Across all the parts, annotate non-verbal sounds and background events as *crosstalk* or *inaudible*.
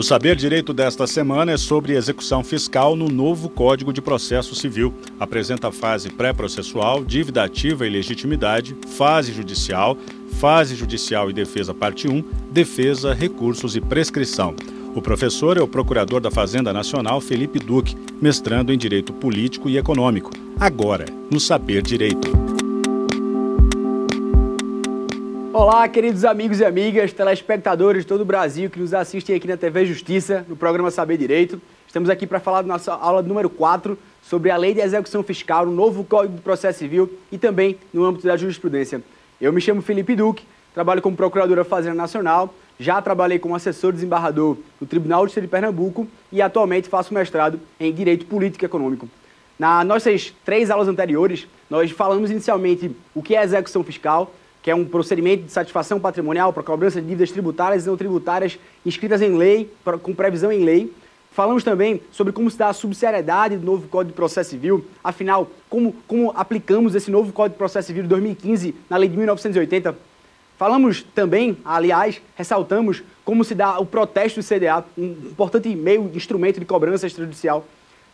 O Saber Direito desta semana é sobre execução fiscal no novo Código de Processo Civil. Apresenta a fase pré-processual, dívida ativa e legitimidade, fase judicial, fase judicial e defesa parte 1, defesa, recursos e prescrição. O professor é o procurador da Fazenda Nacional Felipe Duque, mestrando em Direito Político e Econômico. Agora, no Saber Direito. Olá, queridos amigos e amigas, telespectadores de todo o Brasil que nos assistem aqui na TV Justiça, no programa Saber Direito. Estamos aqui para falar da nossa aula número 4 sobre a Lei de Execução Fiscal, o novo Código de Processo Civil e também no âmbito da jurisprudência. Eu me chamo Felipe Duque, trabalho como procurador da Fazenda Nacional, já trabalhei como assessor desembargador no Tribunal de Justiça de Pernambuco e atualmente faço mestrado em Direito Político e Econômico. Nas nossas três aulas anteriores, nós falamos inicialmente o que é execução fiscal, que é um procedimento de satisfação patrimonial para cobrança de dívidas tributárias e não tributárias inscritas em lei, com previsão em lei. Falamos também sobre como se dá a subsidiariedade do novo Código de Processo Civil, afinal, como, como aplicamos esse novo Código de Processo Civil de 2015 na Lei de 1980. Falamos também, aliás, ressaltamos como se dá o protesto do CDA, um importante meio, instrumento de cobrança extrajudicial.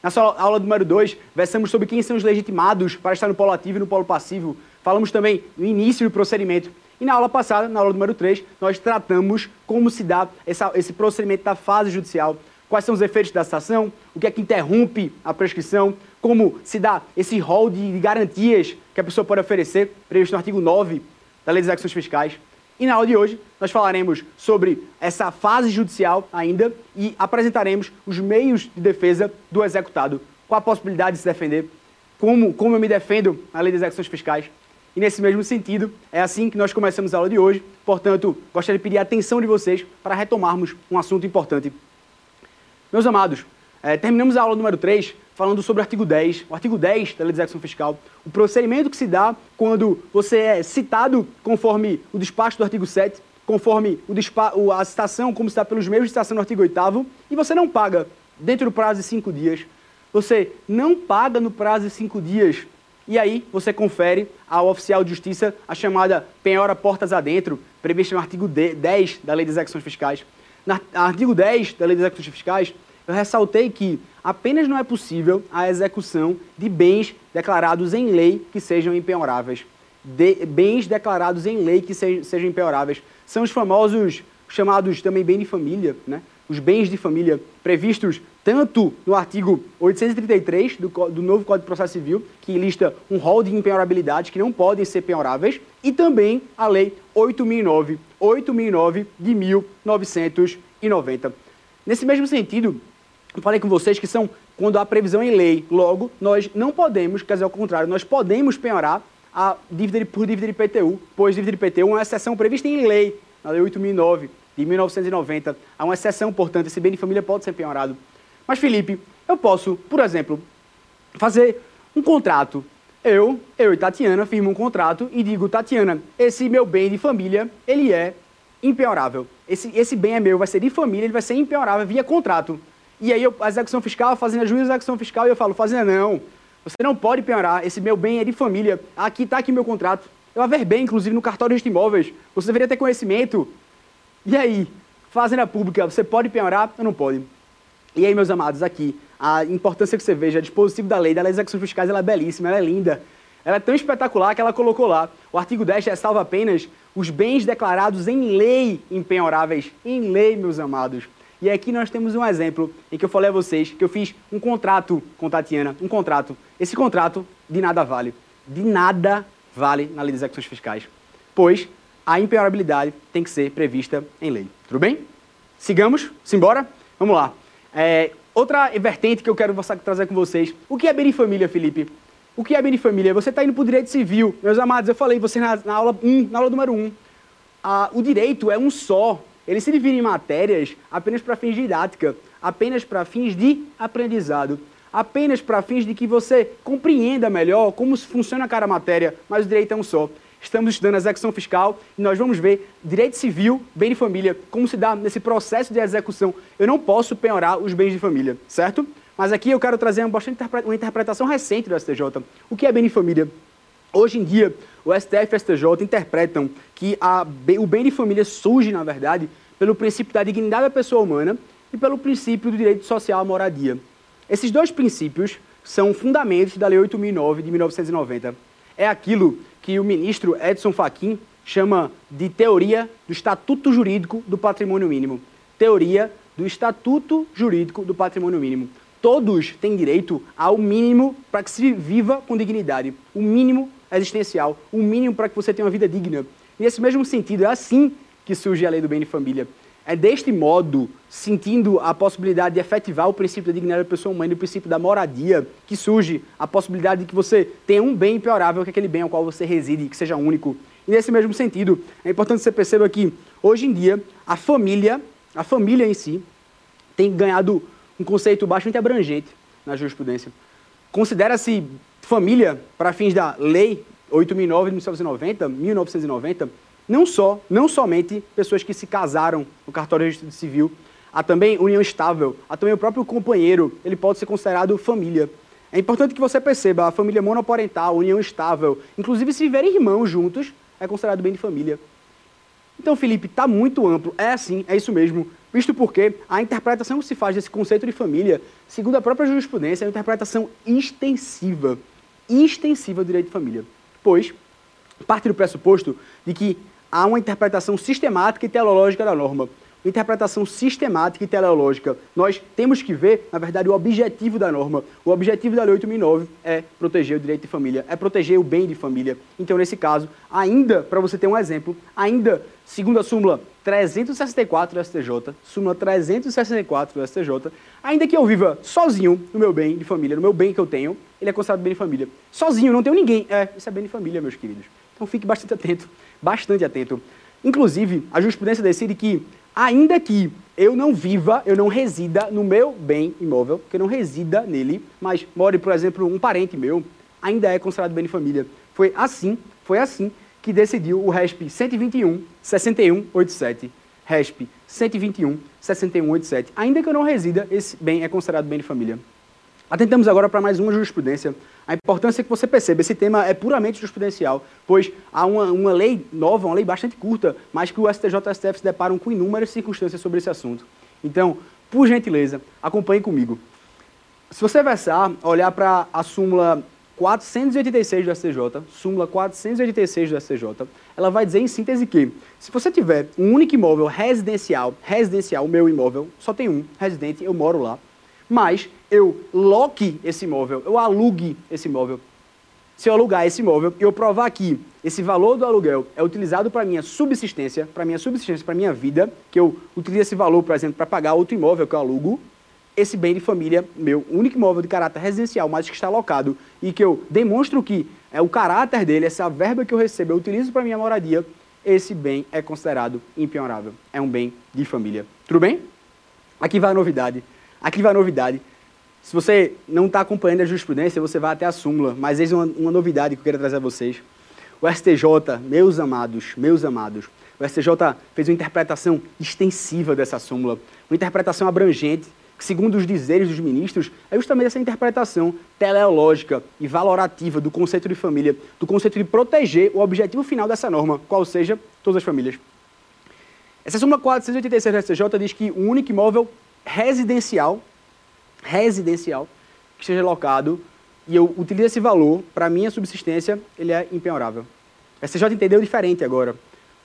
Na sua aula número 2, versamos sobre quem são os legitimados para estar no polo ativo e no polo passivo, Falamos também no início do procedimento. E na aula passada, na aula número 3, nós tratamos como se dá essa, esse procedimento da fase judicial, quais são os efeitos da citação, o que é que interrompe a prescrição, como se dá esse rol de garantias que a pessoa pode oferecer, previsto no artigo 9 da Lei das Execuções Fiscais. E na aula de hoje, nós falaremos sobre essa fase judicial ainda e apresentaremos os meios de defesa do executado, qual a possibilidade de se defender, como, como eu me defendo na Lei das Execuções Fiscais e nesse mesmo sentido, é assim que nós começamos a aula de hoje. Portanto, gostaria de pedir a atenção de vocês para retomarmos um assunto importante. Meus amados, é, terminamos a aula número 3 falando sobre o artigo 10. O artigo 10 da Lei de Execução Fiscal, o procedimento que se dá quando você é citado conforme o despacho do artigo 7, conforme o a citação, como está pelos meios de citação no artigo 8 e você não paga dentro do prazo de cinco dias. Você não paga no prazo de cinco dias e aí você confere ao oficial de justiça a chamada penhora portas adentro, prevista no artigo 10 da Lei das Execuções Fiscais. No artigo 10 da Lei das Execuções Fiscais, eu ressaltei que apenas não é possível a execução de bens declarados em lei que sejam impenhoráveis. De, bens declarados em lei que se, sejam impenhoráveis. São os famosos, chamados também bem de família, né? Os bens de família previstos tanto no artigo 833 do, do novo Código de Processo Civil, que lista um rol de impenhorabilidades que não podem ser penhoráveis, e também a Lei 8009, 8009 de 1990. Nesse mesmo sentido, eu falei com vocês que são quando há previsão em lei. Logo, nós não podemos, quer dizer, ao contrário, nós podemos penhorar a dívida por dívida de IPTU, pois dívida de IPTU é uma exceção prevista em lei, na Lei 8009 de 1990. Há uma exceção, portanto, esse bem de família pode ser penhorado. Mas, Felipe, eu posso, por exemplo, fazer um contrato. Eu, eu e Tatiana firmo um contrato e digo, Tatiana, esse meu bem de família, ele é impenhorável. Esse, esse bem é meu, vai ser de família, ele vai ser impenhorável via contrato. E aí eu, a execução fiscal, a fazenda juiz a execução fiscal, e eu falo, fazenda não, você não pode penhorar, esse meu bem é de família, aqui está aqui meu contrato. Eu averbei, inclusive, no cartório de imóveis. Você deveria ter conhecimento. E aí, fazenda pública, você pode penhorar ou não pode? E aí, meus amados, aqui, a importância que você veja, a dispositivo da lei, das execuções fiscais, ela é belíssima, ela é linda. Ela é tão espetacular que ela colocou lá. O artigo 10 ressalva apenas os bens declarados em lei impenhoráveis. Em lei, meus amados. E aqui nós temos um exemplo em que eu falei a vocês que eu fiz um contrato com Tatiana, um contrato. Esse contrato de nada vale. De nada vale na lei das execuções fiscais. Pois a impenhorabilidade tem que ser prevista em lei. Tudo bem? Sigamos? Simbora? Vamos lá. É, outra vertente que eu quero trazer com vocês. O que é bem de família, Felipe? O que é bem de família? Você está indo para o direito civil. Meus amados, eu falei você na, na aula 1, na aula número 1. Ah, o direito é um só. Ele se divide em matérias apenas para fins de didática, apenas para fins de aprendizado, apenas para fins de que você compreenda melhor como funciona cada matéria, mas o direito é um só. Estamos estudando a execução fiscal e nós vamos ver direito civil, bem de família, como se dá nesse processo de execução. Eu não posso penhorar os bens de família, certo? Mas aqui eu quero trazer uma, interpretação recente do STJ. O que é bem de família? Hoje em dia, o STF e o STJ interpretam que a, o bem de família surge, na verdade, pelo princípio da dignidade da pessoa humana e pelo princípio do direito social à moradia. Esses dois princípios são fundamentos da Lei 8009 de 1990. É aquilo que o ministro Edson Fachin chama de teoria do Estatuto Jurídico do Patrimônio Mínimo. Teoria do Estatuto Jurídico do Patrimônio Mínimo. Todos têm direito ao mínimo para que se viva com dignidade, o mínimo existencial, o mínimo para que você tenha uma vida digna. Nesse mesmo sentido, é assim que surge a lei do bem de família. É deste modo, sentindo a possibilidade de efetivar o princípio da dignidade da pessoa humana e o princípio da moradia, que surge a possibilidade de que você tenha um bem impiorável, que é aquele bem ao qual você reside, que seja único. E nesse mesmo sentido, é importante que você perceba que, hoje em dia, a família, a família em si, tem ganhado um conceito bastante abrangente na jurisprudência. Considera-se família, para fins da Lei 8.009 de 1990, 1990, não só, não somente pessoas que se casaram no cartório de registro civil, há também união estável, há também o próprio companheiro, ele pode ser considerado família. É importante que você perceba, a família monoparental, união estável, inclusive se viverem irmãos juntos, é considerado bem de família. Então, Felipe, está muito amplo. É assim, é isso mesmo. Visto porque a interpretação que se faz desse conceito de família, segundo a própria jurisprudência, é uma interpretação extensiva. Extensiva do direito de família. Pois, parte do pressuposto de que há uma interpretação sistemática e teleológica da norma. Interpretação sistemática e teleológica. Nós temos que ver, na verdade, o objetivo da norma. O objetivo da Lei 8009 é proteger o direito de família, é proteger o bem de família. Então, nesse caso, ainda, para você ter um exemplo, ainda, segundo a súmula 364 do STJ, súmula 364 do STJ, ainda que eu viva sozinho no meu bem de família, no meu bem que eu tenho, ele é considerado bem de família. Sozinho, não tenho ninguém. É, isso é bem de família, meus queridos. Então fique bastante atento, bastante atento. Inclusive, a jurisprudência decide que, ainda que eu não viva, eu não resida no meu bem imóvel, que eu não resida nele, mas more, por exemplo, um parente meu, ainda é considerado bem de família. Foi assim, foi assim que decidiu o RESP 121 6187. RESP 121 6187. Ainda que eu não resida, esse bem é considerado bem de família. Atentamos agora para mais uma jurisprudência. A importância é que você perceba, esse tema é puramente jurisprudencial, pois há uma, uma lei nova, uma lei bastante curta, mas que o STJ e o STF se deparam com inúmeras circunstâncias sobre esse assunto. Então, por gentileza, acompanhe comigo. Se você versar, olhar para a súmula 486 do STJ, súmula 486 do STJ, ela vai dizer em síntese que, se você tiver um único imóvel residencial, residencial, o meu imóvel, só tem um, residente, eu moro lá, mas eu loque esse imóvel, eu alugue esse imóvel. Se eu alugar esse imóvel e eu provar que esse valor do aluguel é utilizado para minha subsistência, para minha subsistência, para minha vida, que eu utilizo esse valor, por exemplo, para pagar outro imóvel que eu alugo, esse bem de família meu, único imóvel de caráter residencial, mas que está alocado e que eu demonstro que é o caráter dele, essa verba que eu recebo, eu utilizo para minha moradia, esse bem é considerado impenhorável. É um bem de família. Tudo bem? Aqui vai a novidade. Aqui vai a novidade. Se você não está acompanhando a jurisprudência, você vai até a súmula, mas eis uma, uma novidade que eu quero trazer a vocês. O STJ, meus amados, meus amados, o STJ fez uma interpretação extensiva dessa súmula, uma interpretação abrangente, que, segundo os dizeres dos ministros, é justamente essa interpretação teleológica e valorativa do conceito de família, do conceito de proteger o objetivo final dessa norma, qual seja todas as famílias. Essa súmula 486 do STJ diz que o único imóvel residencial residencial que esteja locado e eu utilizo esse valor para minha subsistência, ele é impenhorável. A STJ entendeu diferente agora.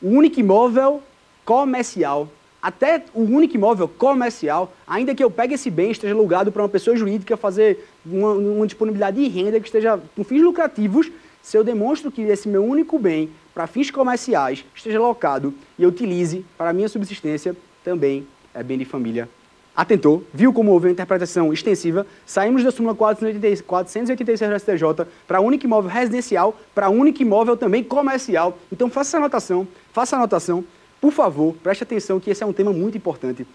O único imóvel comercial, até o único imóvel comercial, ainda que eu pegue esse bem esteja alugado para uma pessoa jurídica fazer uma, uma disponibilidade de renda que esteja com fins lucrativos, se eu demonstro que esse meu único bem para fins comerciais esteja locado e eu utilize para minha subsistência, também é bem de família atentou, viu como houve uma interpretação extensiva, saímos da súmula 486 do STJ para único imóvel residencial, para único imóvel também comercial. Então faça essa anotação, faça a anotação, por favor, preste atenção que esse é um tema muito importante.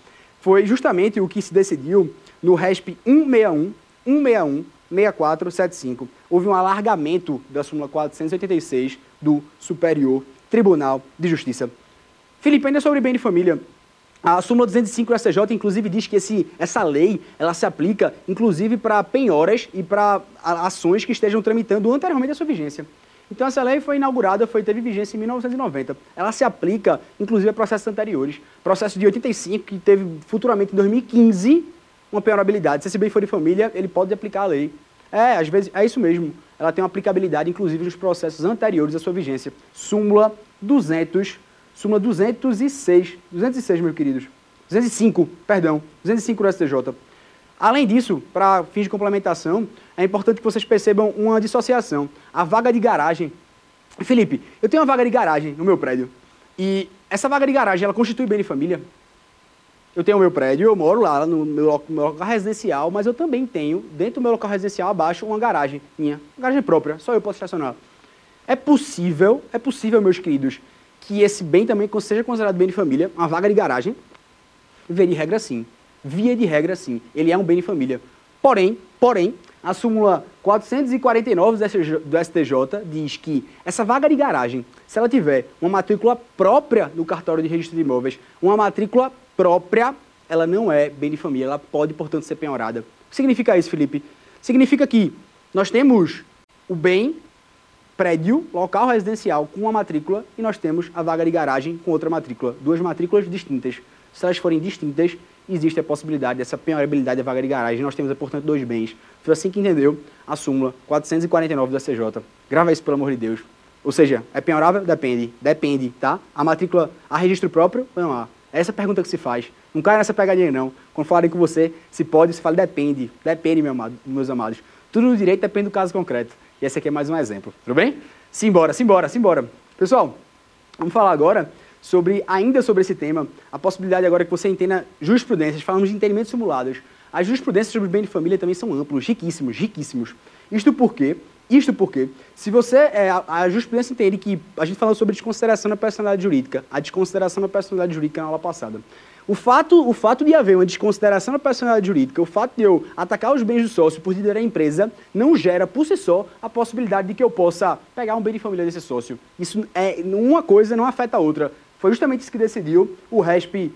Foi justamente o que se decidiu no RESP 161, 161, 6475. Houve um alargamento da súmula 486 do Superior Tribunal de Justiça. Felipe, ainda sobre bem de família, a súmula 205 do STJ, inclusive, diz que esse, essa lei ela se aplica, inclusive, para penhoras e para ações que estejam tramitando anteriormente a sua vigência. Então essa lei foi inaugurada, foi, teve vigência em 1990. Ela se aplica, inclusive, a processos anteriores. Processo de 85, que teve futuramente em 2015 uma penhorabilidade. Se esse bem for de família, ele pode aplicar a lei. É, às vezes, é isso mesmo. Ela tem uma aplicabilidade, inclusive, nos processos anteriores à sua vigência. Súmula 200, súmula 206, 206, meus queridos. 205, perdão, 205 do STJ. Além disso, para fins de complementação, é importante que vocês percebam uma dissociação. A vaga de garagem. Felipe, eu tenho uma vaga de garagem no meu prédio. E essa vaga de garagem, ela constitui bem de família? Eu tenho o meu prédio, eu moro lá no meu, meu, local residencial, mas eu também tenho, dentro do meu local residencial, abaixo, uma garagem minha. Uma garagem própria, só eu posso estacionar. É possível, é possível, meus queridos, que esse bem também seja considerado bem de família, uma vaga de garagem? Via de regra, sim. Via de regra, sim. Ele é um bem de família. Porém, porém, a súmula 449 do STJ diz que essa vaga de garagem, se ela tiver uma matrícula própria no cartório de registro de imóveis, uma matrícula própria, ela não é bem de família, ela pode, portanto, ser penhorada. O que significa isso, Felipe? Significa que nós temos o bem, prédio, local residencial com uma matrícula e nós temos a vaga de garagem com outra matrícula. Duas matrículas distintas. Se elas forem distintas, existe a possibilidade dessa penhorabilidade da vaga de garagem. Nós temos, portanto, dois bens. Foi assim que entendeu a súmula 449 da CJ. Grava isso, pelo amor de Deus. Ou seja, é penhorável? Depende. Depende, tá? A matrícula a registro próprio? Não há. Essa é a pergunta que se faz. Não caia nessa pegadinha, não. Quando falarem com você, se pode, se fala depende. Depende, meu amado, meus amados. Tudo no direito depende do caso concreto. E esse aqui é mais um exemplo. Tudo bem? Simbora, simbora, simbora. Pessoal, vamos falar agora sobre, ainda sobre esse tema, a possibilidade agora que você entenda jurisprudências. Falamos de entendimentos simulados. As jurisprudências sobre bem de família também são amplos, riquíssimos, riquíssimos. Isto porque isto porque, se você, é, a, a jurisprudência entende que, a gente falou sobre desconsideração da personalidade jurídica, a desconsideração da personalidade jurídica na aula passada. O fato, o fato de haver uma desconsideração da personalidade jurídica, o fato de eu atacar os bens do sócio por liderar a empresa, não gera por si só a possibilidade de que eu possa pegar um bem de família desse sócio. Isso é uma coisa não afeta a outra. Foi justamente isso que decidiu o RESP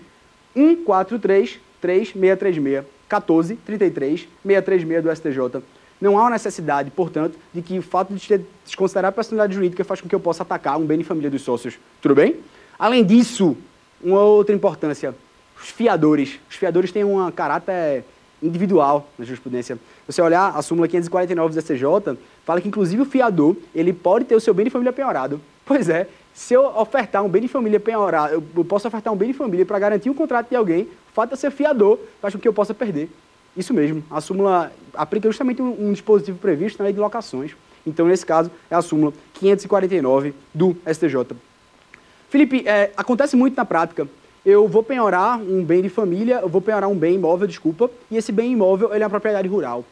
14336636 1433 636 do STJ não há uma necessidade, portanto, de que o fato de desconsiderar a personalidade jurídica faz com que eu possa atacar um bem de família dos sócios. Tudo bem? Além disso, uma outra importância, os fiadores. Os fiadores têm um caráter individual na jurisprudência. Você olhar a súmula 549 do STJ, fala que inclusive o fiador, ele pode ter o seu bem de família penhorado. Pois é, se eu ofertar um bem de família penhorado, eu posso ofertar um bem de família para garantir um contrato de alguém, o fato de ser fiador faz com que eu possa perder. Isso mesmo, a súmula aplica justamente um, um, dispositivo previsto na lei de locações. Então, nesse caso, é a súmula 549 do STJ. Felipe, é, acontece muito na prática. Eu vou penhorar um bem de família, eu vou penhorar um bem imóvel, desculpa, e esse bem imóvel ele é uma propriedade rural.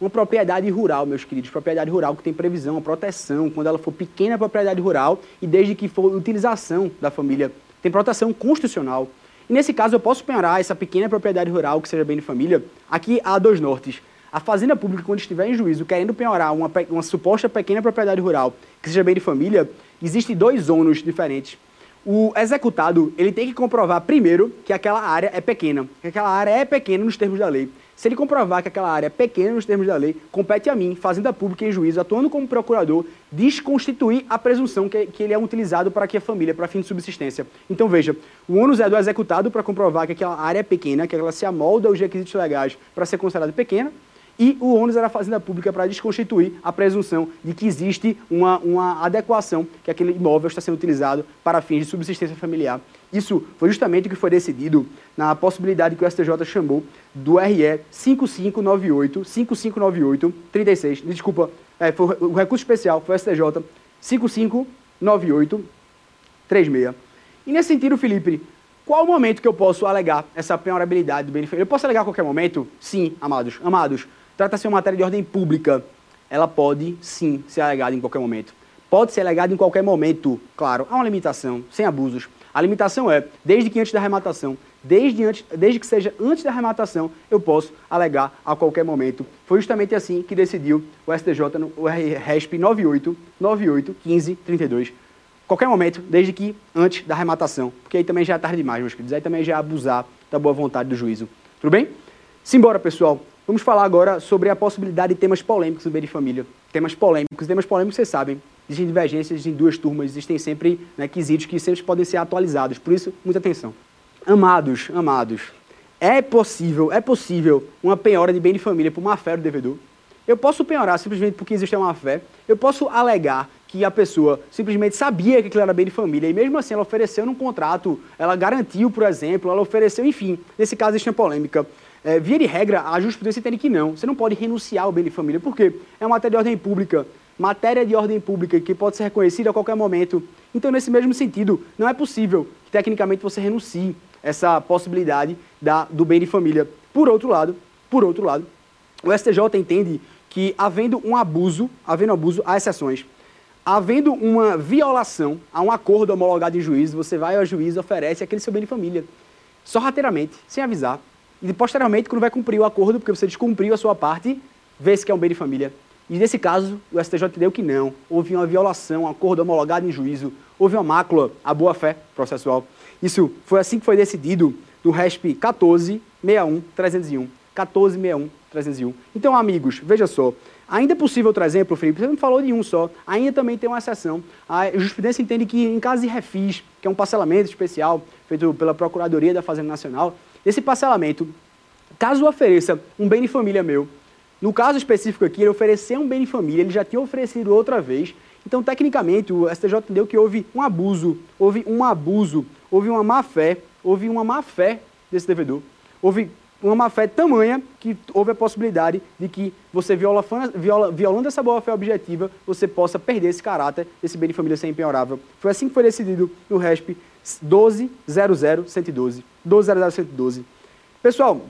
Uma propriedade rural, meus queridos, propriedade rural que tem previsão, proteção, quando ela for pequena propriedade rural e desde que for utilização da família, tem proteção constitucional. E nesse caso eu posso penhorar essa pequena propriedade rural que seja bem de família. Aqui há dois nortes. A Fazenda Pública, quando estiver em juízo querendo penhorar uma, uma suposta pequena propriedade rural que seja bem de família, existem dois ônus diferentes. O executado ele tem que comprovar primeiro que aquela área é pequena, que aquela área é pequena nos termos da lei. Se ele comprovar que aquela área é pequena nos termos da lei, compete a mim, Fazenda Pública em juízo, atuando como procurador, desconstituir a presunção que, que ele é utilizado para que a família, para fim de subsistência. Então veja, o ônus é do executado para comprovar que aquela área é pequena, que ela se amolda aos requisitos legais para ser considerada pequena, e o ônus era a Fazenda Pública para desconstituir a presunção de que existe uma, uma adequação, que aquele imóvel está sendo utilizado para fins de subsistência familiar. Isso foi justamente o que foi decidido na possibilidade que o STJ chamou do RE 5598, 5598, 36, desculpa, é, foi o recurso especial foi o STJ 5598, 36. E nesse sentido, Felipe, qual o momento que eu posso alegar essa penhorabilidade do benefício? Eu posso alegar a qualquer momento? Sim, amados. Amados, trata-se de uma matéria de ordem pública. Ela pode, sim, ser alegada em qualquer momento. Pode ser alegada em qualquer momento, claro. Há uma limitação, sem abusos. A limitação é, desde que antes da arrematação, desde, antes, desde que seja antes da arrematação, eu posso alegar a qualquer momento. Foi justamente assim que decidiu o STJ no o RESP 98, 98, 15, 32. Qualquer momento, desde que antes da arrematação. Porque aí também já é tarde demais, meus queridos. Aí também já é abusar da boa vontade do juízo. Tudo bem? Simbora, pessoal. Vamos falar agora sobre a possibilidade de temas polêmicos no meio de família. Temas polêmicos. Temas polêmicos, vocês sabem. existem divergências, existem duas turmas, existem sempre né, quesitos que sempre podem ser atualizados. Por isso, muita atenção. Amados, amados, é possível, é possível uma penhora de bem de família por má fé do devedor? Eu posso penhorar simplesmente porque existe uma má fé? Eu posso alegar que a pessoa simplesmente sabia que aquilo era bem de família e mesmo assim ela ofereceu num contrato, ela garantiu, por exemplo, ela ofereceu, enfim, nesse caso existe uma polêmica. É, via de regra, a jurisprudência entende que não. Você não pode renunciar ao bem de família, porque é uma matéria de ordem pública, matéria de ordem pública que pode ser reconhecida a qualquer momento. Então, nesse mesmo sentido, não é possível que tecnicamente você renuncie essa possibilidade da, do bem de família. Por outro lado, por outro lado, o STJ entende que havendo um abuso, havendo abuso, há exceções. Havendo uma violação a um acordo homologado em juízo, você vai ao juiz e oferece aquele seu bem de família. Sorrateiramente, sem avisar. E posteriormente, quando vai cumprir o acordo, porque você descumpriu a sua parte, vê se que é um bem de família. E nesse caso, o STJ entendeu que não. Houve uma violação, um acordo homologado em juízo, houve uma mácula à boa-fé processual. Isso foi assim que foi decidido no RESP 14.61.301. 14.61.301. Então, amigos, veja só. Ainda é possível outro exemplo, Felipe? Você não falou de um só. Ainda também tem uma exceção. A jurisprudência entende que, em caso de refis, que é um parcelamento especial feito pela Procuradoria da Fazenda Nacional, esse parcelamento, caso ofereça um bem de família meu, no caso específico aqui, ele ofereceu um bem de família, ele já tinha oferecido outra vez. Então, tecnicamente, o STJ entendeu que houve um abuso, houve um abuso, houve uma má fé, houve uma má fé desse devedor. Houve uma má fé tamanha que houve a possibilidade de que você, viola, viola, violando essa boa fé objetiva, você possa perder esse caráter, esse bem de família ser impenhorável. Foi assim que foi decidido no RESP 12.00.112. 12.00.112. Pessoal,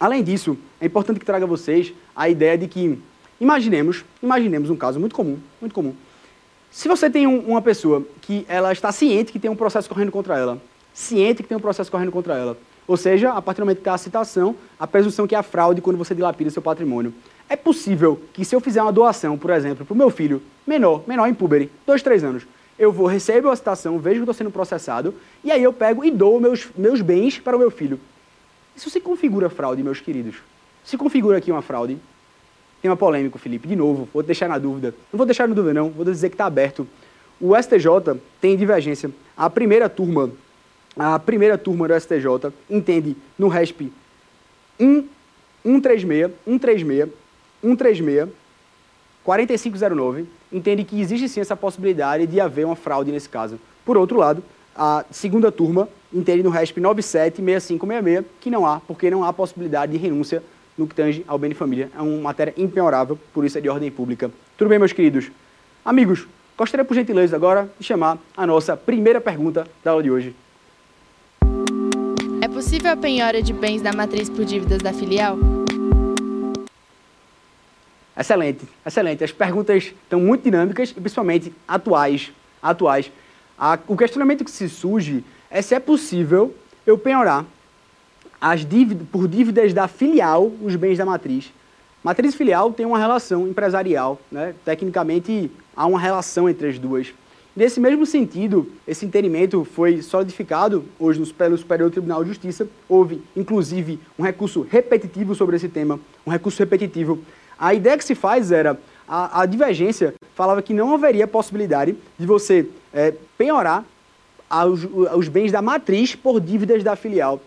além disso, é importante que traga a vocês a ideia de que, imaginemos, imaginemos um caso muito comum, muito comum. Se você tem um, uma pessoa que ela está ciente que tem um processo correndo contra ela, ciente que tem um processo correndo contra ela, ou seja, a partir do momento que está a citação, a presunção que é a fraude quando você dilapida seu patrimônio. É possível que se eu fizer uma doação, por exemplo, para o meu filho, menor, menor em puberi, dois, três anos, eu vou, recebo a citação, vejo que estou sendo processado, e aí eu pego e dou meus, meus bens para o meu filho. Isso se configura fraude, meus queridos. Se configura aqui uma fraude. Tem uma polêmica, Felipe, de novo, vou deixar na dúvida. Não vou deixar na dúvida, não, vou dizer que está aberto. O STJ tem divergência. A primeira turma a primeira turma do STJ entende no RESP 1, 136, 136, 136, 4509, entende que existe sim essa possibilidade de haver uma fraude nesse caso. Por outro lado, a segunda turma entende no RESP 976566 que não há, porque não há possibilidade de renúncia no que tange ao bem de família. É uma matéria impenhorável, por isso é de ordem pública. Tudo bem, meus queridos? Amigos, gostaria por gentileza agora de chamar a nossa primeira pergunta da aula de hoje. Possível a penhora de bens da matriz por dívidas da filial? Excelente, excelente. As perguntas estão muito dinâmicas e principalmente atuais. atuais. A, o questionamento que se surge é se é possível eu penhorar as dívidas, por dívidas da filial os bens da matriz. Matriz e filial tem uma relação empresarial, né? tecnicamente há uma relação entre as duas. Nesse mesmo sentido, esse entendimento foi solidificado hoje pelo Superior Tribunal de Justiça. Houve, inclusive, um recurso repetitivo sobre esse tema, um recurso repetitivo. A ideia que se faz era, a, a divergência falava que não haveria possibilidade de você é, penhorar os, os bens da matriz por dívidas da filial.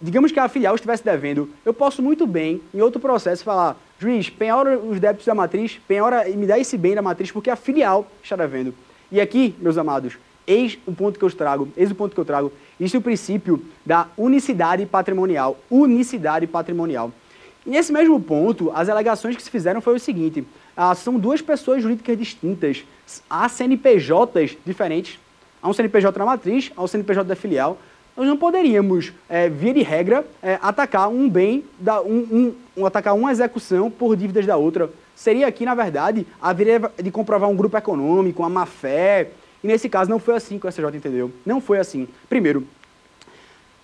Digamos que a filial estivesse devendo, eu posso muito bem, em outro processo, falar, juiz, penhora os débitos da matriz, penhora e me dá esse bem da matriz porque a filial está devendo. E aqui, meus amados, eis o ponto que eu trago, eis o ponto que eu trago. Isso é o princípio da unicidade patrimonial. Unicidade patrimonial. E nesse mesmo ponto, as alegações que se fizeram foi o seguinte: ah, são duas pessoas jurídicas distintas, há CNPJs diferentes. Há um CNPJ na matriz, há um CNPJ da filial. Nós não poderíamos, é, via de regra, é, atacar um bem, da, um, um, atacar uma execução por dívidas da outra seria aqui, na verdade, haveria de comprovar um grupo econômico, uma má-fé. E nesse caso não foi assim que o STJ entendeu. Não foi assim. Primeiro,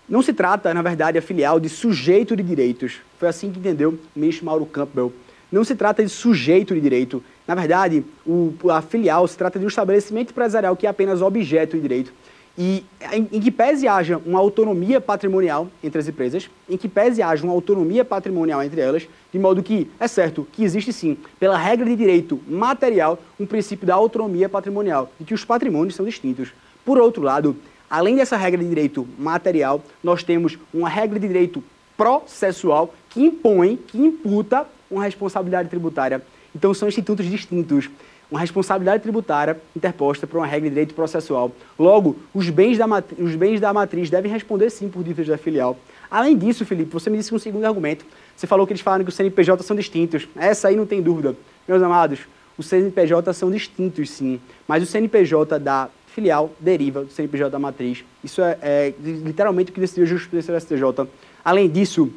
não se trata, na verdade, a filial de sujeito de direitos. Foi assim que entendeu o ministro Mauro Campbell. Não se trata de sujeito de direito. Na verdade, o, a filial se trata de um estabelecimento empresarial que é apenas objeto de direito. E em, que pese haja uma autonomia patrimonial entre as empresas, em que pese haja uma autonomia patrimonial entre elas, de modo que é certo que existe sim, pela regra de direito material, um princípio da autonomia patrimonial, de que os patrimônios são distintos. Por outro lado, além dessa regra de direito material, nós temos uma regra de direito processual que impõe, que imputa uma responsabilidade tributária. Então são institutos distintos uma responsabilidade tributária interposta por uma regra de direito processual. Logo, os bens da, os bens da matriz devem responder sim por dívidas da filial. Além disso, Felipe, você me disse um segundo argumento. Você falou que eles falaram que os CNPJ são distintos. Essa aí não tem dúvida. Meus amados, os CNPJ são distintos sim, mas o CNPJ da filial deriva do CNPJ da matriz. Isso é, é literalmente o que decidiu a justiça do STJ. Além disso,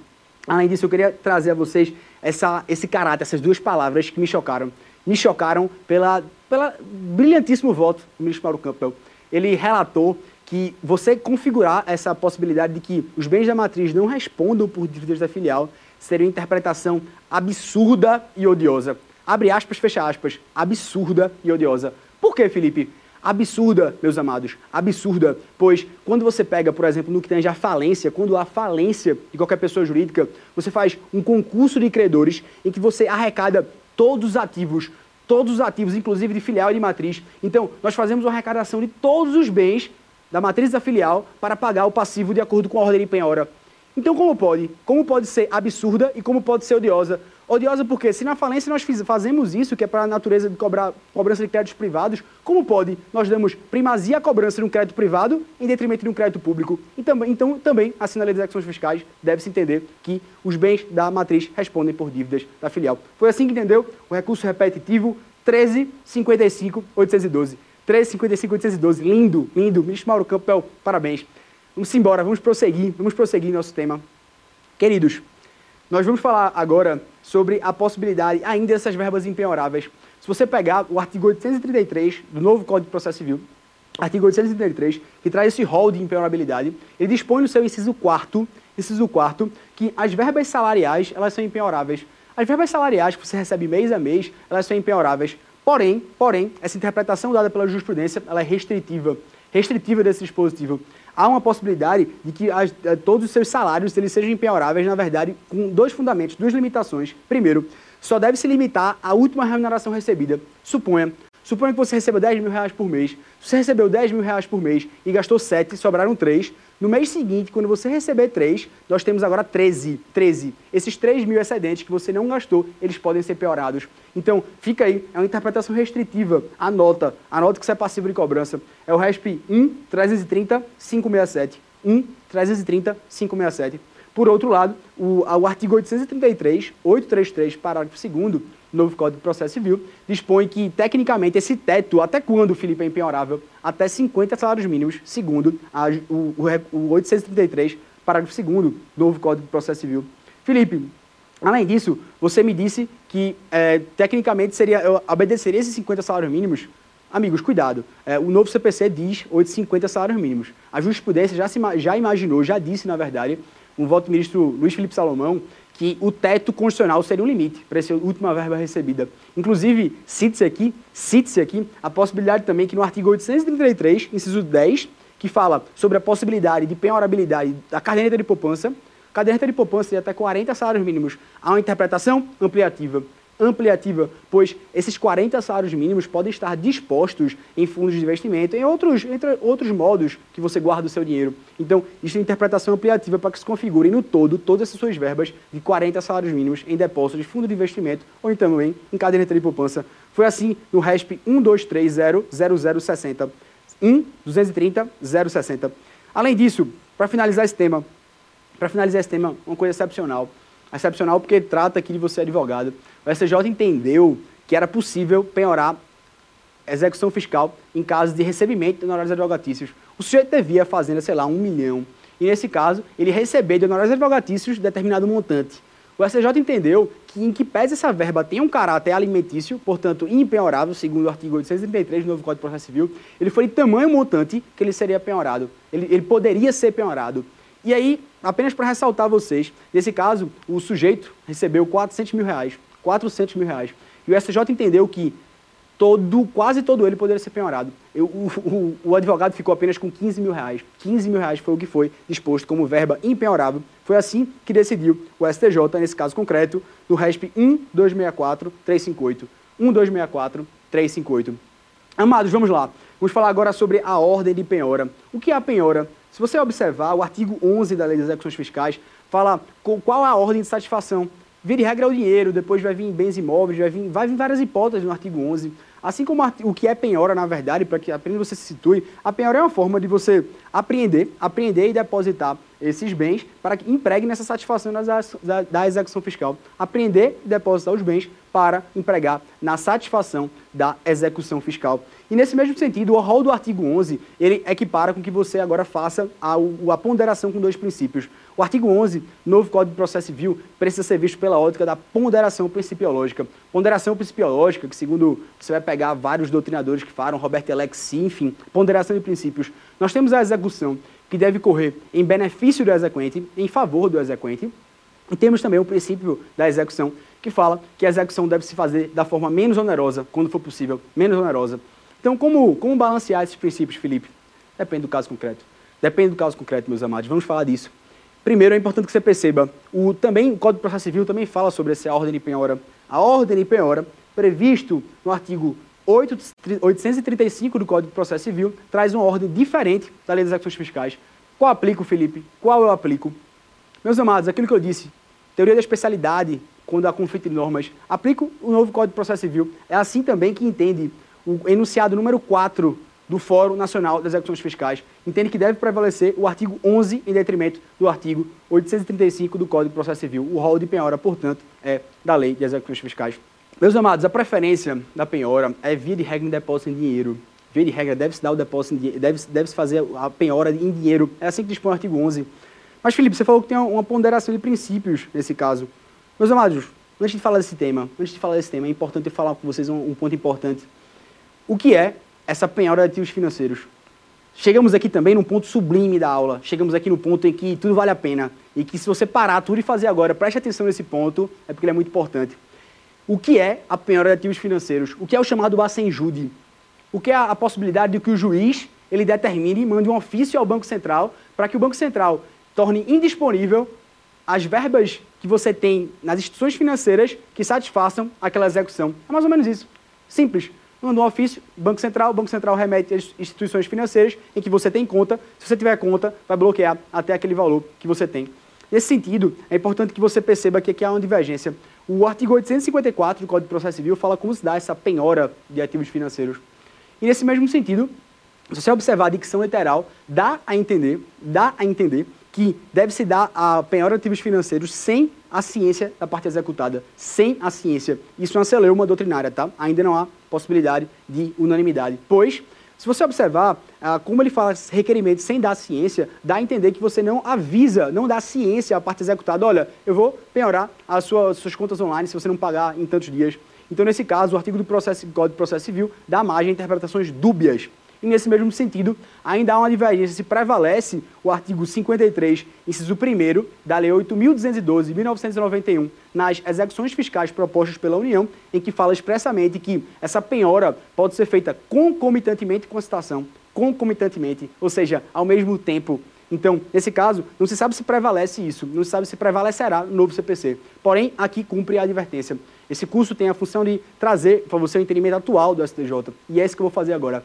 além disso, eu queria trazer a vocês essa, esse caráter, essas duas palavras que me chocaram me chocaram pela, pela brilhantíssimo voto do ministro Mauro Campbell. Ele relatou que você configurar essa possibilidade de que os bens da matriz não respondam por dívidas da filial seria uma interpretação absurda e odiosa. Abre aspas, fecha aspas. Absurda e odiosa. Por que, Felipe? Absurda, meus amados, absurda, pois quando você pega, por exemplo, no que tem a falência, quando há falência de qualquer pessoa jurídica, você faz um concurso de credores em que você arrecada todos os ativos, todos os ativos, inclusive de filial e de matriz. Então, nós fazemos uma arrecadação de todos os bens da matriz da filial para pagar o passivo de acordo com a ordem de penhora. Então, como pode? Como pode ser absurda e como pode ser odiosa? Odiosa porque se na falência nós fazemos isso, que é para a natureza de cobrar cobrança de créditos privados, como pode nós damos primazia à cobrança de um crédito privado em detrimento de um crédito público? E também, então, também, assim na lei das execuções fiscais, deve-se entender que os bens da matriz respondem por dívidas da filial. Foi assim que entendeu o recurso repetitivo 1355-812. 1355-812. Lindo, lindo. Ministro Mauro Campbell, parabéns. Vamos embora, vamos prosseguir, vamos prosseguir nosso tema. Queridos, nós vamos falar agora sobre a possibilidade ainda dessas verbas impenhoráveis. Se você pegar o artigo 833 do novo Código de Processo Civil, artigo 833, que traz esse rol de impenhorabilidade, ele dispõe no seu inciso 4 inciso 4 que as verbas salariais, elas são impenhoráveis. As verbas salariais que você recebe mês a mês, elas são impenhoráveis. Porém, porém, essa interpretação dada pela jurisprudência, ela é restritiva, restritiva desse dispositivo há uma possibilidade de que as, eh, todos os seus salários eles sejam empenhoráveis, na verdade, com dois fundamentos, duas limitações. Primeiro, só deve se limitar à última remuneração recebida. Suponha, suponha que você receba 10 mil reais por mês. Se você recebeu 10 mil reais por mês e gastou 7, sobraram 3, no mês seguinte, quando você receber 3, nós temos agora 13. 13. Esses 3 mil excedentes que você não gastou, eles podem ser piorados. Então, fica aí, é uma interpretação restritiva. Anota, anota que isso é passivo de cobrança. É o RESP 1, 330, 567. 1, 330, 567. Por outro lado, o, o artigo 833, 833, parágrafo 2 novo Código de Processo Civil, dispõe que, tecnicamente, esse teto, até quando, Felipe, é impenhorável? Até 50 salários mínimos, segundo a, o, o, 833, parágrafo 2 novo Código de Processo Civil. Felipe, além disso, você me disse que, é, tecnicamente, seria, eu obedeceria esses 50 salários mínimos Amigos, cuidado. É, o novo CPC diz 850 salários mínimos. A jurisprudência já, se, já imaginou, já disse, na verdade, um voto do ministro Luiz Felipe Salomão, que o teto constitucional seria um limite para essa última verba recebida. Inclusive, cite-se aqui, cite aqui a possibilidade também que no artigo 833, inciso 10, que fala sobre a possibilidade de penhorabilidade da caderneta de poupança, caderneta de poupança de até 40 salários mínimos, há uma interpretação ampliativa ampliativa, pois esses 40 salários mínimos podem estar dispostos em fundos de investimento, em outros, entre outros modos que você guarda o seu dinheiro. Então, existe uma interpretação ampliativa para que se configure no todo todas as suas verbas de 40 salários mínimos em depósitos de fundo de investimento ou então também em caderneta de poupança. Foi assim no RESP 12300060. 1 230 060. Além disso, para finalizar esse tema, para finalizar esse tema, uma coisa excepcional. Excepcional porque trata aqui de você advogado. O STJ entendeu que era possível penhorar execução fiscal em casos de recebimento de honorários advogatícios. O sujeito devia a fazenda, sei lá, um milhão. E nesse caso, ele recebeu de honorários advogatícios determinado montante. O STJ entendeu que, em que pese essa verba tem um caráter alimentício, portanto impenhorável, segundo o artigo 833 do novo Código de Processo Civil, ele foi de tamanho montante que ele seria penhorado. Ele, ele poderia ser penhorado. E aí, apenas para ressaltar a vocês, nesse caso, o sujeito recebeu 400 mil reais. 400 mil reais. E o STJ entendeu que todo, quase todo ele poderia ser penhorado. Eu, o, o, o, advogado ficou apenas com 15 mil reais. 15 mil reais foi o que foi disposto como verba impenhorável. Foi assim que decidiu o STJ, nesse caso concreto, no RESP 1264358. 1264358. Amados, vamos lá. Vamos falar agora sobre a ordem de penhora. O que é a penhora? Se você observar, o artigo 11 da Lei das Execuções Fiscais fala qual é a ordem de satisfação. Via de regra é o dinheiro, depois vai vir bens imóveis, vai vir, vai vir várias hipóteses no artigo 11. Assim como o que é penhora, na verdade, para que apenas você se situe, a penhora é uma forma de você apreender, apreender e depositar esses bens para que empregue nessa satisfação da, execução fiscal. Apreender e depositar os bens para empregar na satisfação da execução fiscal. E nesse mesmo sentido, o rol do artigo 11, ele equipara com que você agora faça a, a ponderação com dois princípios. O artigo 11, novo Código de Processo Civil, precisa ser visto pela ótica da ponderação principiológica. Ponderação principiológica, que segundo você vai pegar vários doutrinadores que falam, Robert Alex, enfim, ponderação de princípios. Nós temos a execução, que deve correr em benefício do exequente, em favor do exequente, e temos também o princípio da execução, que fala que a execução deve se fazer da forma menos onerosa, quando for possível, menos onerosa. Então, como, como balancear esses princípios, Felipe? Depende do caso concreto. Depende do caso concreto, meus amados. Vamos falar disso. Primeiro, é importante que você perceba, o, também o Código de Processo Civil também fala sobre essa ordem de penhora. A ordem de penhora, previsto no artigo 8, 835 do Código de Processo Civil, traz uma ordem diferente da Lei das Execuções Fiscais. Qual aplico, Felipe? Qual eu aplico? Meus amados, aquilo que eu disse, teoria da especialidade, quando há conflito de normas, aplico o novo Código de Processo Civil. É assim também que entende o enunciado número 4 do Fórum Nacional das Execuções Fiscais entende que deve prevalecer o artigo 11 em detrimento do artigo 835 do Código de Processo Civil. O rol de penhora, portanto, é da Lei de Execuções Fiscais. Meus amados, a preferência da penhora é via de regra em depósito em dinheiro. Via de regra deve-se dar o depósito em dinheiro, deve-se deve fazer a penhora em dinheiro. É assim que dispõe o artigo 11. Mas, Felipe, você falou que tem uma ponderação de princípios nesse caso. Meus amados, antes de falar desse tema, antes de falar desse tema, é importante eu falar com vocês um, um ponto importante. O que é essa penhora de ativos financeiros. Chegamos aqui também num ponto sublime da aula. Chegamos aqui no ponto em que tudo vale a pena. E que se você parar tudo e fazer agora, preste atenção nesse ponto, é porque ele é muito importante. O que é a penhora de ativos financeiros? O que é o chamado bacenjude? O que é a possibilidade de que o juiz ele determine e mande um ofício ao Banco Central para que o Banco Central torne indisponível as verbas que você tem nas instituições financeiras que satisfaçam aquela execução. É mais ou menos isso. Simples manda um ofício, Banco Central, o Banco Central remete às instituições financeiras em que você tem conta. Se você tiver conta, vai bloquear até aquele valor que você tem. Nesse sentido, é importante que você perceba que aqui há uma divergência. O artigo 854 do Código de Processo Civil fala como se dá essa penhora de ativos financeiros. E nesse mesmo sentido, se você observar a dicção literal, dá a entender, dá a entender que deve se dar a penhora de ativos financeiros sem a ciência da parte executada, sem a ciência. Isso é uma celeuma doutrinária, tá? Ainda não há possibilidade de unanimidade. Pois, se você observar ah, como ele fala requerimento sem dar ciência, dá a entender que você não avisa, não dá ciência à parte executada. Olha, eu vou penhorar as suas, suas contas online se você não pagar em tantos dias. Então, nesse caso, o artigo do processo, Código de Processo Civil dá margem a interpretações dúbias. E nesse mesmo sentido, ainda há uma divergência se prevalece o artigo 53, inciso 1 da Lei 8.212 de 1991, nas execuções fiscais propostas pela União, em que fala expressamente que essa penhora pode ser feita concomitantemente com a citação, concomitantemente, ou seja, ao mesmo tempo. Então, nesse caso, não se sabe se prevalece isso, não se sabe se prevalecerá no novo CPC. Porém, aqui cumpre a advertência. Esse curso tem a função de trazer para você o entendimento atual do STJ, e é isso que eu vou fazer agora.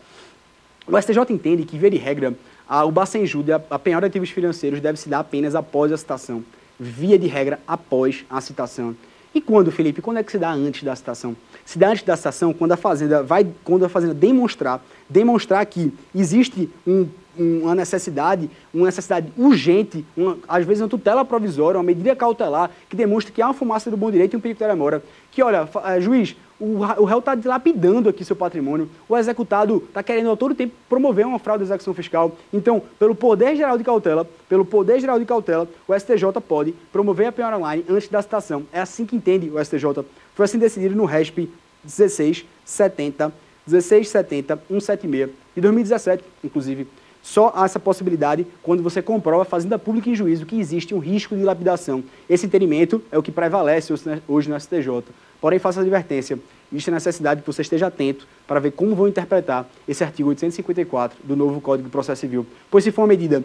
O STJ entende que, via de regra, a, o Bacenjude, a, a penhora de ativos financeiros, deve se dar apenas após a citação. Via de regra, após a citação. E quando, Felipe? Quando é que se dá antes da citação? Se dá antes da citação quando a fazenda vai, quando a fazenda demonstrar, demonstrar que existe um uma necessidade, uma necessidade urgente, uma, às vezes uma tutela provisória, uma medida cautelar, que demonstra que há uma fumaça do bom direito e um perigo de demora. Que, olha, eh, juiz, o, réu está dilapidando aqui seu patrimônio, o executado está querendo a todo tempo promover uma fraude de execução fiscal. Então, pelo poder geral de cautela, pelo poder geral de cautela, o STJ pode promover a penhora online antes da citação. É assim que entende o STJ. Foi assim decidido no RESP 1670, 1670 176, de 2017, inclusive. Só há essa possibilidade quando você comprova, fazenda pública em juízo, que existe um risco de lapidação. Esse entendimento é o que prevalece hoje no STJ. Porém, faça a advertência. existe a necessidade que você esteja atento para ver como vão interpretar esse artigo 854 do novo Código de Processo Civil. Pois se for uma medida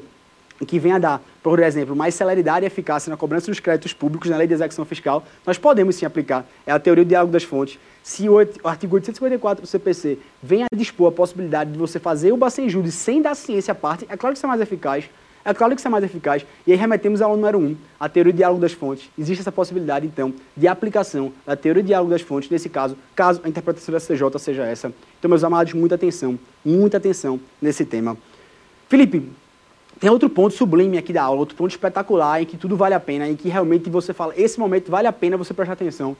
que venha a dar, por exemplo, mais celeridade e eficácia na cobrança dos créditos públicos na lei de execução fiscal, nós podemos sim aplicar. É a teoria do diálogo das fontes. Se o artigo 854 do CPC vem a dispor a possibilidade de você fazer o Bacenjude sem dar ciência à parte, é claro que isso é mais eficaz. É claro que isso é mais eficaz. E aí remetemos ao número 1, um, a teoria do diálogo das fontes. Existe essa possibilidade, então, de aplicação da teoria do diálogo das fontes, nesse caso, caso a interpretação da CJ seja essa. Então, meus amados, muita atenção, muita atenção nesse tema. Felipe, tem outro ponto sublime aqui da aula, outro ponto espetacular, em que tudo vale a pena, em que realmente você fala, esse momento vale a pena você prestar atenção.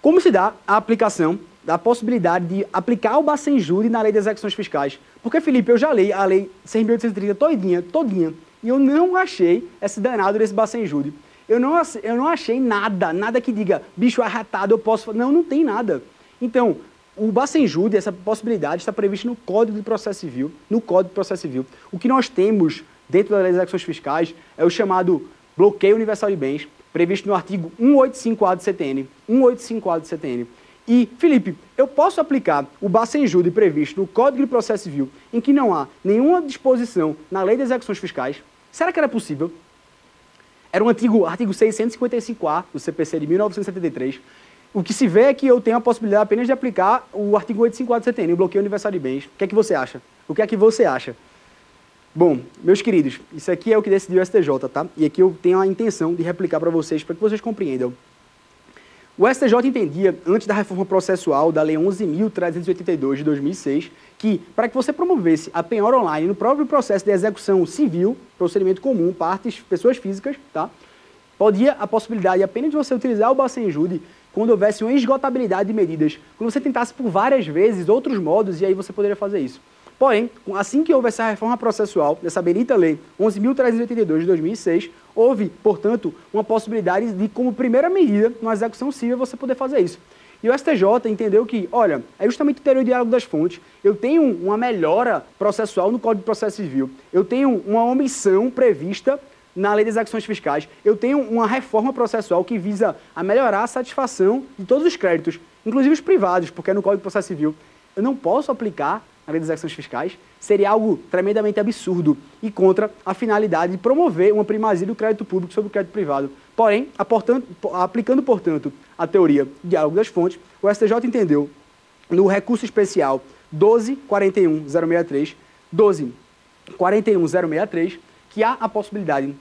Como se dá a aplicação da possibilidade de aplicar o Bacenjude na lei de execuções fiscais? Porque, Felipe, eu já li a lei 6.830 todinha, todinha, e eu não achei esse danado desse Bacenjude. Eu não, eu não achei nada, nada que diga, bicho arratado, eu posso... Não, não tem nada. Então, o Bacenjude, essa possibilidade, está prevista no Código de Processo Civil, no Código de Processo Civil. O que nós temos dentro das execuções fiscais é o chamado bloqueio universal de bens, previsto no artigo 185A do CTN. 185A do CTN. E, Felipe, eu posso aplicar o Bacenjude previsto no Código de Processo Civil, em que não há nenhuma disposição na Lei de Execuções Fiscais? Será que era possível? Era um antigo artigo 655A do CPC de 1973, o que se vê é que eu tenho a possibilidade apenas de aplicar o artigo 854 do CTN, o bloqueio universal de bens. O que é que você acha? O que é que você acha? Bom, meus queridos, isso aqui é o que decidiu o STJ, tá? E aqui eu tenho a intenção de replicar para vocês, para que vocês compreendam. O STJ entendia, antes da reforma processual da Lei 11.382 de 2006, que, para que você promovesse a penhora online no próprio processo de execução civil, procedimento comum, partes, pessoas físicas, tá? Podia a possibilidade apenas de você utilizar o Bacenjude quando houvesse uma esgotabilidade de medidas, quando você tentasse por várias vezes outros modos, e aí você poderia fazer isso. Porém, assim que houve essa reforma processual, dessa benita lei 11.382 de 2006, houve, portanto, uma possibilidade de, como primeira medida, numa execução civil, você poder fazer isso. E o STJ entendeu que, olha, é justamente o do diálogo das fontes. Eu tenho uma melhora processual no Código de Processo Civil. Eu tenho uma omissão prevista na lei das ações fiscais, eu tenho uma reforma processual que visa a melhorar a satisfação de todos os créditos, inclusive os privados, porque é no Código de Processo Civil. Eu não posso aplicar a lei das ações fiscais, seria algo tremendamente absurdo e contra a finalidade de promover uma primazia do crédito público sobre o crédito privado. Porém, aplicando, portanto, a teoria do diálogo das fontes, o STJ entendeu no recurso especial 12.41.063, 12.41.063, que há a possibilidade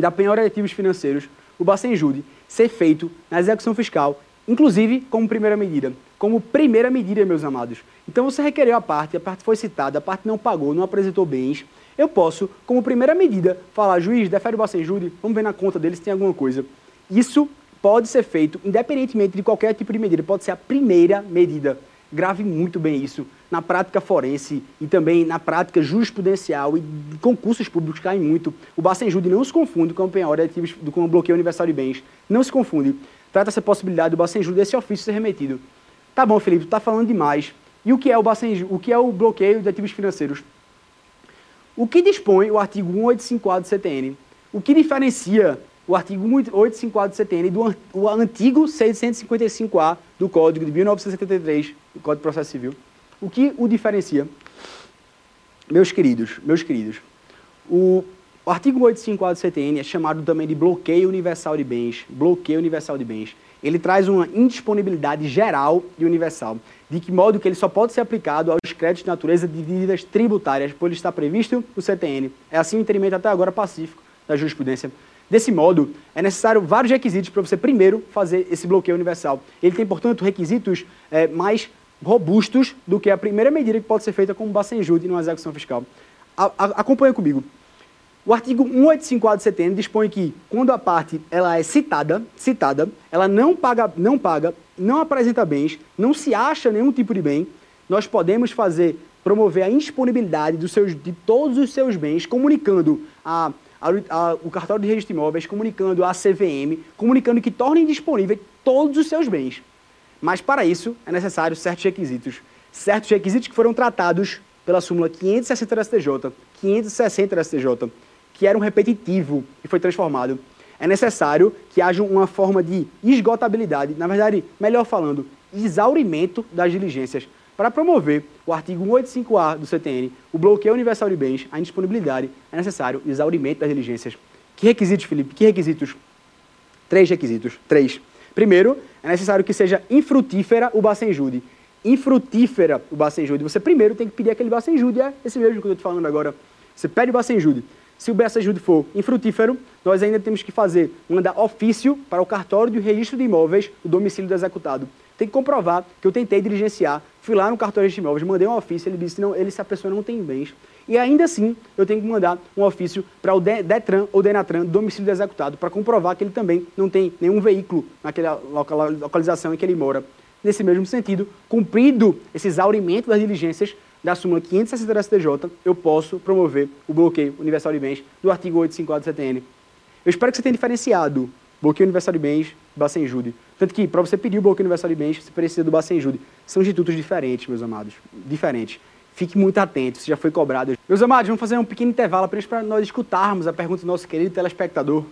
da penhora de ativos financeiros, o Bacenjude, ser feito na execução fiscal, inclusive como primeira medida. Como primeira medida, meus amados. Então você requereu a parte, a parte foi citada, a parte não pagou, não apresentou bens. Eu posso, como primeira medida, falar, juiz, defere o Bacenjude, vamos ver na conta dele se tem alguma coisa. Isso pode ser feito independentemente de qualquer tipo de medida, pode ser a primeira medida. Grave muito bem isso na prática forense e também na prática jurisprudencial e concursos públicos caem muito. O Bacenjude não se confunde com a penhora com o bloqueio universal de bens. Não se confunde. Trata-se a possibilidade do Bacenjude desse ofício ser remetido. Tá bom, Felipe, tu tá falando demais. E o que é o Bacenjude? O que é o bloqueio de ativos financeiros? O que dispõe o artigo 1854 do CTN? O que diferencia o artigo 1854 do CTN do o antigo 655A do Código de 1973, do Código de Processo Civil? O que o diferencia? Meus queridos, meus queridos, o, o artigo 854 do CTN é chamado também de bloqueio universal de bens, bloqueio universal de bens. Ele traz uma indisponibilidade geral e universal, de que modo que ele só pode ser aplicado aos créditos de natureza de dívidas tributárias, pois está previsto no CTN. É assim o entendimento até agora pacífico da jurisprudência. Desse modo, é necessário vários requisitos para você primeiro fazer esse bloqueio universal. Ele tem, portanto, requisitos é, mais robustos do que a primeira medida que pode ser feita como Bacenjude numa execução fiscal. A, a, acompanha comigo. O artigo 185A do CTN dispõe que, quando a parte ela é citada, citada, ela não paga, não paga, não apresenta bens, não se acha nenhum tipo de bem, nós podemos fazer, promover a indisponibilidade dos seus, de todos os seus bens, comunicando a, a, a, o cartório de registro de imóveis, comunicando a CVM, comunicando que tornem disponíveis todos os seus bens. Mas para isso é necessário certos requisitos. Certos requisitos que foram tratados pela súmula 560 da STJ, 560 da STJ, que era um repetitivo e foi transformado. É necessário que haja uma forma de esgotabilidade, na verdade, melhor falando, exaurimento das diligências. Para promover o artigo 185A do CTN, o bloqueio universal de bens, a indisponibilidade, é necessário o exaurimento das diligências. Que requisitos, Felipe? Que requisitos? Três requisitos. Três. Primeiro, é necessário que seja infrutífera o Bacenjude. Infrutífera o Bacenjude. Você primeiro tem que pedir aquele Bacenjude, é esse mesmo que eu estou te falando agora. Você pede o Bacenjude. Se o Bacenjude for infrutífero, nós ainda temos que fazer, mandar ofício para o cartório de registro de imóveis do domicílio do executado. Tem que comprovar que eu tentei diligenciar, fui lá no cartório de imóveis, mandei um ofício, ele disse, não, ele, se a pessoa não tem bens. E ainda assim, eu tenho que mandar um ofício para o DETRAN ou DENATRAN, domicílio do executado, para comprovar que ele também não tem nenhum veículo naquela localização em que ele mora. Nesse mesmo sentido, cumprido esse exaurimento das diligências da súmula 560 da STJ, eu posso promover o bloqueio universal de bens do artigo 854 do CTN. Eu espero que você tenha diferenciado bloqueio universal de bens Bacenjude. Tanto que, para você pedir o bloqueio universal de bens, você precisa do Bacenjude. São institutos diferentes, meus amados. Diferentes. Fique muito atento, se já foi cobrado. Meus amados, vamos fazer um pequeno intervalo apenas para nós escutarmos a pergunta do nosso querido telespectador.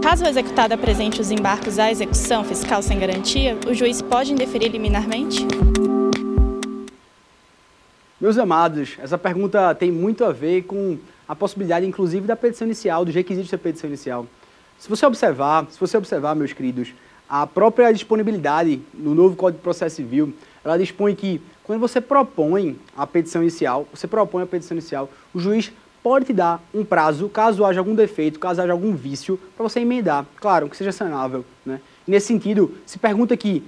Caso o executado apresente os embargos à execução fiscal sem garantia, o juiz pode indeferir liminarmente? Meus amados, essa pergunta tem muito a ver com a possibilidade, inclusive, da petição inicial, dos requisitos da petição inicial. Se você observar, se você observar, meus queridos, a própria disponibilidade no novo Código de Processo Civil, ela dispõe que quando você propõe a petição inicial, você propõe a petição inicial, o juiz pode te dar um prazo, caso haja algum defeito, caso haja algum vício, para você emendar. Claro, que seja sanável. Né? nesse sentido, se pergunta aqui,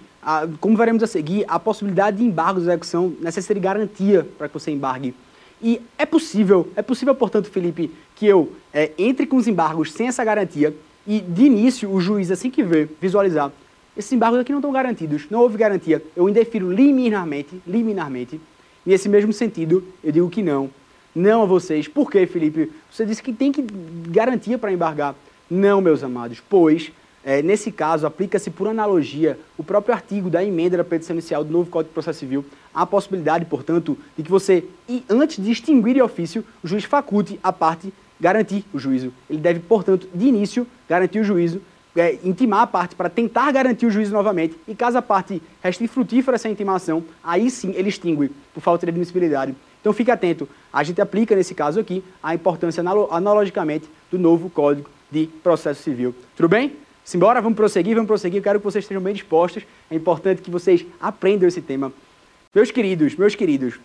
como veremos a seguir, a possibilidade de embargo de execução necessita garantia para que você embargue. E é possível, é possível, portanto, Felipe, que eu é, entre com os embargos sem essa garantia e, de início, o juiz, assim que vê, visualizar, esses embargos aqui não estão garantidos, não houve garantia, eu indefiro liminarmente, liminarmente, nesse mesmo sentido, eu digo que não. Não a vocês. Por quê, Felipe? Você disse que tem que garantia para embargar. Não, meus amados, pois, é, nesse caso, aplica-se por analogia o próprio artigo da emenda da petição inicial do novo Código de Processo Civil, a possibilidade, portanto, de que você, antes de extinguir de ofício, o juiz faculte a parte garantir o juízo. Ele deve, portanto, de início, garantir o juízo, é, intimar a parte para tentar garantir o juízo novamente, e caso a parte reste infrutífera essa intimação, aí sim ele extingue por falta de admissibilidade. Então fique atento, a gente aplica nesse caso aqui a importância analogicamente do novo Código de Processo Civil. Tudo bem? Simbora, vamos prosseguir, vamos prosseguir. Eu quero que vocês estejam bem dispostos. É importante que vocês aprendam esse tema. Meus queridos, meus queridos,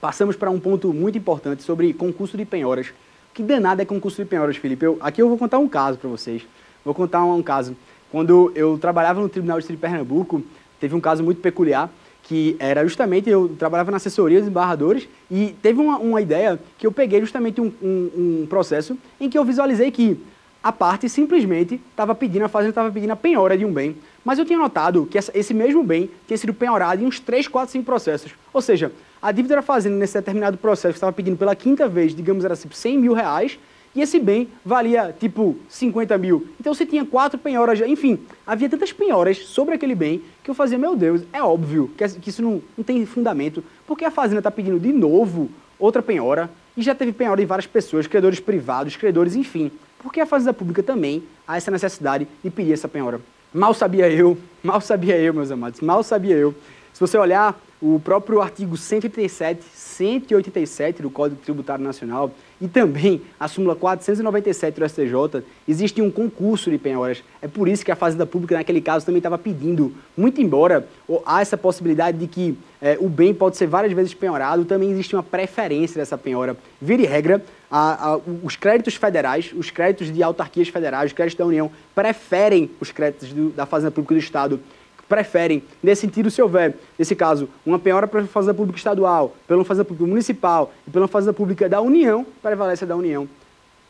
passamos para um ponto muito importante sobre concurso de penhoras. Que danado é concurso de penhoras, Felipe? Eu, aqui eu vou contar um caso para vocês. Vou contar um, um, caso. Quando eu trabalhava no Tribunal de de Pernambuco, teve um caso muito peculiar, que era justamente, eu trabalhava na assessoria dos embarradores, e teve uma, uma ideia que eu peguei justamente um, um, um processo em que eu visualizei que a parte simplesmente estava pedindo, a fazenda estava pedindo a penhora de um bem. Mas eu tinha notado que esse mesmo bem tinha sido penhorado em uns 3, 4, 5 processos. Ou seja, a dívida da fazenda nesse determinado processo estava pedindo pela quinta vez, digamos, era tipo 100 mil reais, e esse bem valia tipo 50 mil. Então você tinha quatro penhoras, enfim, havia tantas penhoras sobre aquele bem que eu fazia, meu Deus, é óbvio que, isso não, não tem fundamento, porque a fazenda está pedindo de novo outra penhora, e já teve penhora em várias pessoas, credores privados, credores, enfim. Porque a Fazenda Pública também há essa necessidade de pedir essa penhora. Mal sabia eu, *laughs* mal sabia eu, meus amados, mal sabia eu. Se você olhar o próprio artigo 187, 187 do Código Tributário Nacional e também a súmula 497 do STJ, existe um concurso de penhoras. É por isso que a Fazenda Pública, naquele caso, também estava pedindo, muito embora há essa possibilidade de que é, o bem pode ser várias vezes penhorado, também existe uma preferência dessa penhora. Vira e regra, a, a, os créditos federais, os créditos de autarquias federais, os créditos da União, preferem os créditos do, da Fazenda Pública do Estado preferem. Nesse sentido, se houver, nesse caso, uma penhora para a fazenda pública estadual, pela fazenda pública municipal e pela fazenda pública da União, prevalece a da União.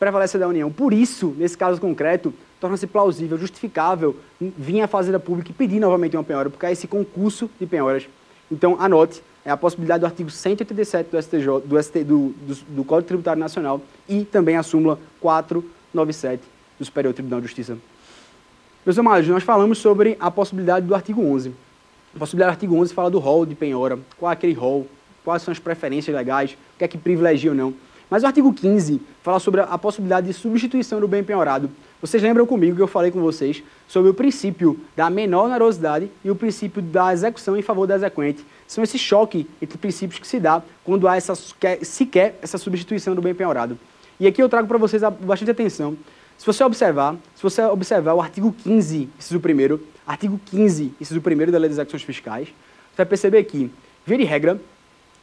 Prevalece a da União. Por isso, nesse caso concreto, torna-se plausível, justificável vir a fazenda pública e pedir novamente uma penhora, porque há esse concurso de penhoras. Então, anote, é a possibilidade do artigo 187 do, STJ, do, ST, do, do, do Código Tributário Nacional e também a súmula 497 do Superior Tribunal de Justiça. Meus amados, nós falamos sobre a possibilidade do artigo 11. A possibilidade do artigo 11 fala do rol de penhora, qual é aquele rol, quais são as preferências legais, o que é que privilegia ou não. Mas o artigo 15 fala sobre a possibilidade de substituição do bem penhorado. Vocês lembram comigo que eu falei com vocês sobre o princípio da menor onerosidade e o princípio da execução em favor da exequente. São esse choque entre princípios que se dá quando há essa, se quer essa substituição do bem penhorado. E aqui eu trago para vocês bastante atenção. Se você observar, se você observar o artigo 15, inciso 1 artigo 15, inciso 1 da Lei das Execuções Fiscais, você vai perceber que, via de regra,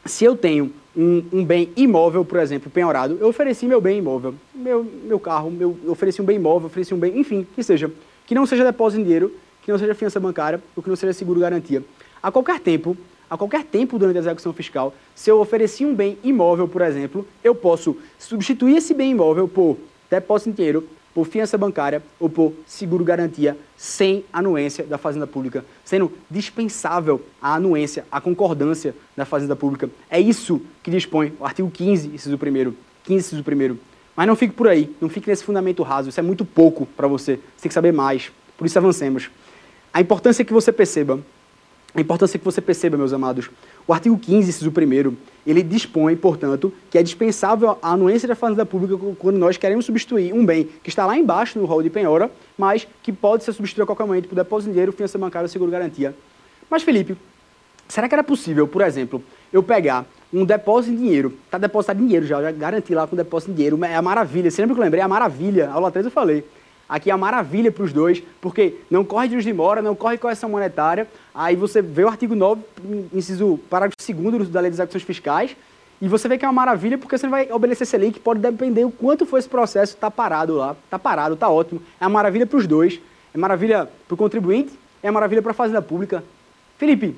se eu tenho um, um, bem imóvel, por exemplo, penhorado, eu ofereci meu bem imóvel, meu, meu carro, meu, eu ofereci um bem imóvel, ofereci um bem, enfim, que seja, que não seja depósito em dinheiro, que não seja fiança bancária, ou que não seja seguro garantia. A qualquer tempo, a qualquer tempo durante a execução fiscal, se eu ofereci um bem imóvel, por exemplo, eu posso substituir esse bem imóvel por depósito em dinheiro, por fiança bancária ou por seguro garantia sem anuência da Fazenda Pública, sendo dispensável a anuência, a concordância da Fazenda Pública. É isso que dispõe o artigo 15, inciso 1 15, inciso 1 Mas não fique por aí, não fique nesse fundamento raso, isso é muito pouco para você, você tem que saber mais, por isso avancemos. A importância que você perceba a importância que você perceba, meus amados, o artigo 15, inciso 1 ele dispõe, portanto, que é dispensável a anuência da fazenda pública quando nós queremos substituir um bem que está lá embaixo no rol de penhora, mas que pode ser substituído a qualquer momento por depósito de dinheiro, fiança bancária seguro-garantia. Mas, Felipe, será que era possível, por exemplo, eu pegar um depósito de dinheiro, está depositado dinheiro já, já garanti lá com depósito de dinheiro, é a maravilha, você lembra que eu lembrei? É a maravilha, aula 3 eu falei. Aqui é a maravilha para os dois, porque não corre de juros de mora, não corre correção monetária. Aí você vê o artigo 9, inciso parágrafo 2 da Lei das Execuções Fiscais, e você vê que é uma maravilha porque você vai obedecer Selic, pode depender o quanto foi esse processo, está parado lá, está parado, está ótimo. É uma maravilha para os dois, é maravilha para o contribuinte, é maravilha para a Fazenda Pública. Felipe,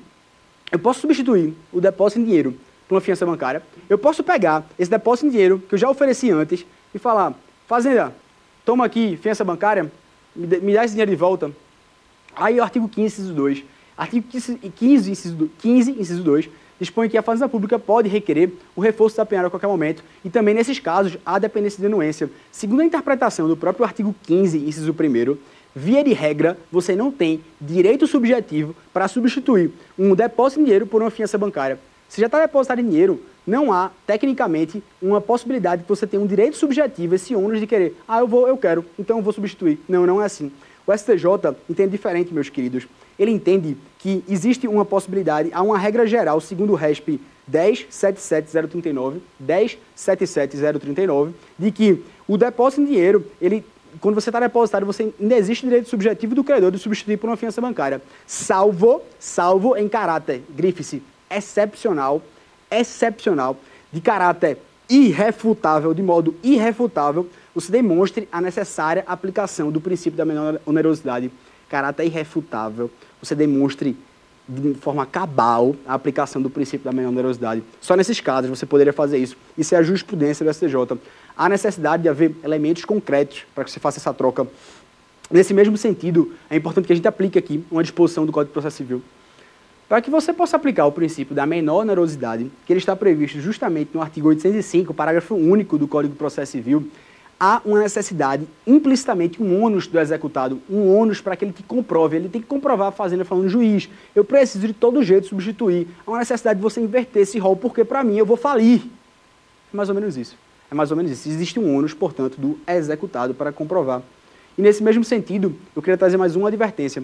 eu posso substituir o depósito em dinheiro por uma fiança bancária, eu posso pegar esse depósito em dinheiro que eu já ofereci antes e falar, Fazenda, toma aqui, fiança bancária, me dá esse dinheiro de volta. Aí o artigo 15, inciso 2. Artigo 15, inciso, 15, inciso 2, dispõe que a Fazenda Pública pode requerer o reforço da penhora a qualquer momento e também, nesses casos, há dependência de anuência. Segundo a interpretação do próprio artigo 15, inciso 1 via de regra, você não tem direito subjetivo para substituir um depósito de dinheiro por uma fiança bancária. Se já está depositado em dinheiro, não há, tecnicamente, uma possibilidade que você tenha um direito subjetivo, esse ônus de querer, ah, eu vou, eu quero, então eu vou substituir. Não, não é assim. O STJ entende diferente, meus queridos. Ele entende que existe uma possibilidade, há uma regra geral, segundo o RESP 1077039, 1077039, de que o depósito em dinheiro, ele quando você está depositado, você ainda existe direito subjetivo do credor de substituir por uma fiança bancária, salvo, salvo em caráter, grife-se, excepcional, excepcional, de caráter irrefutável, de modo irrefutável, você demonstre a necessária aplicação do princípio da menor onerosidade. Caráter irrefutável, você demonstre de forma cabal a aplicação do princípio da menor onerosidade. Só nesses casos você poderia fazer isso. Isso é a jurisprudência do STJ. Há necessidade de haver elementos concretos para que você faça essa troca. Nesse mesmo sentido, é importante que a gente aplique aqui uma disposição do Código de Processo Civil para que você possa aplicar o princípio da menor onerosidade, que ele está previsto justamente no artigo 805, parágrafo único do Código de Processo Civil, há uma necessidade, implicitamente, um ônus do executado, um ônus para que ele te comprove. Ele tem que comprovar a fazenda falando, juiz, eu preciso de todo jeito substituir. Há uma necessidade de você inverter esse rol, porque para mim eu vou falir. É mais ou menos isso. É mais ou menos isso. Existe um ônus, portanto, do executado para comprovar. E nesse mesmo sentido, eu queria trazer mais uma advertência.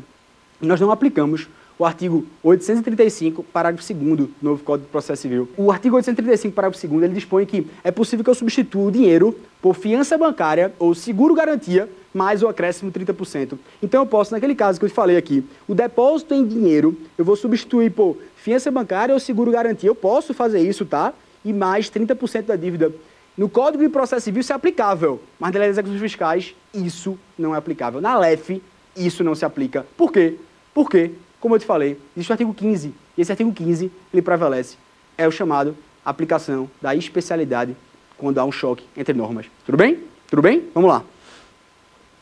Nós não aplicamos o artigo 835, parágrafo 2 do novo Código de Processo Civil. O artigo 835, parágrafo 2 ele dispõe que é possível que eu substitua o dinheiro por fiança bancária ou seguro garantia mais o acréscimo 30%. Então eu posso, naquele caso que eu te falei aqui, o depósito em dinheiro, eu vou substituir por fiança bancária ou seguro garantia. Eu posso fazer isso, tá? E mais 30% da dívida. No Código de Processo Civil isso é aplicável, mas na lei das execuções fiscais isso não é aplicável. Na LEF isso não se aplica. Por quê? Por quê? Como eu te falei, existe o artigo 15, e esse artigo 15 ele prevalece. É o chamado aplicação da especialidade quando há um choque entre normas. Tudo bem? Tudo bem? Vamos lá.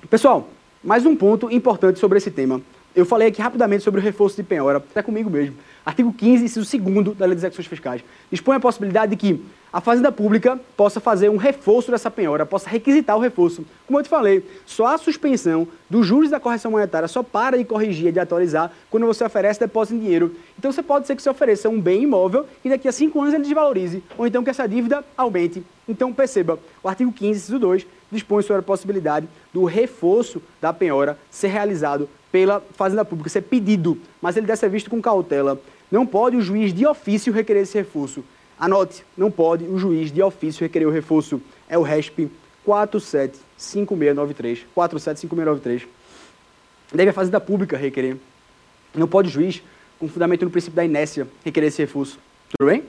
Pessoal, mais um ponto importante sobre esse tema. Eu falei aqui rapidamente sobre o reforço de penhora, até comigo mesmo. Artigo 15, inciso 2 da Lei das Execuções Fiscais. Dispõe a possibilidade de que a Fazenda Pública possa fazer um reforço dessa penhora, possa requisitar o reforço. Como eu te falei, só a suspensão dos juros da correção monetária só para de corrigir, de atualizar, quando você oferece depósito em dinheiro. Então você pode ser que você ofereça um bem imóvel e daqui a cinco anos ele desvalorize, ou então que essa dívida aumente. Então perceba, o artigo 15, inciso 2, dispõe sobre a possibilidade do reforço da penhora ser realizado pela Fazenda Pública, ser pedido, mas ele deve ser visto com cautela. Não pode o juiz de ofício requerer esse reforço. Anote, não pode o juiz de ofício requerer o reforço. É o RESP 475693. 475693. Deve a Fazenda Pública requerer. Não pode o juiz, com fundamento no princípio da inércia, requerer esse reforço. Tudo bem?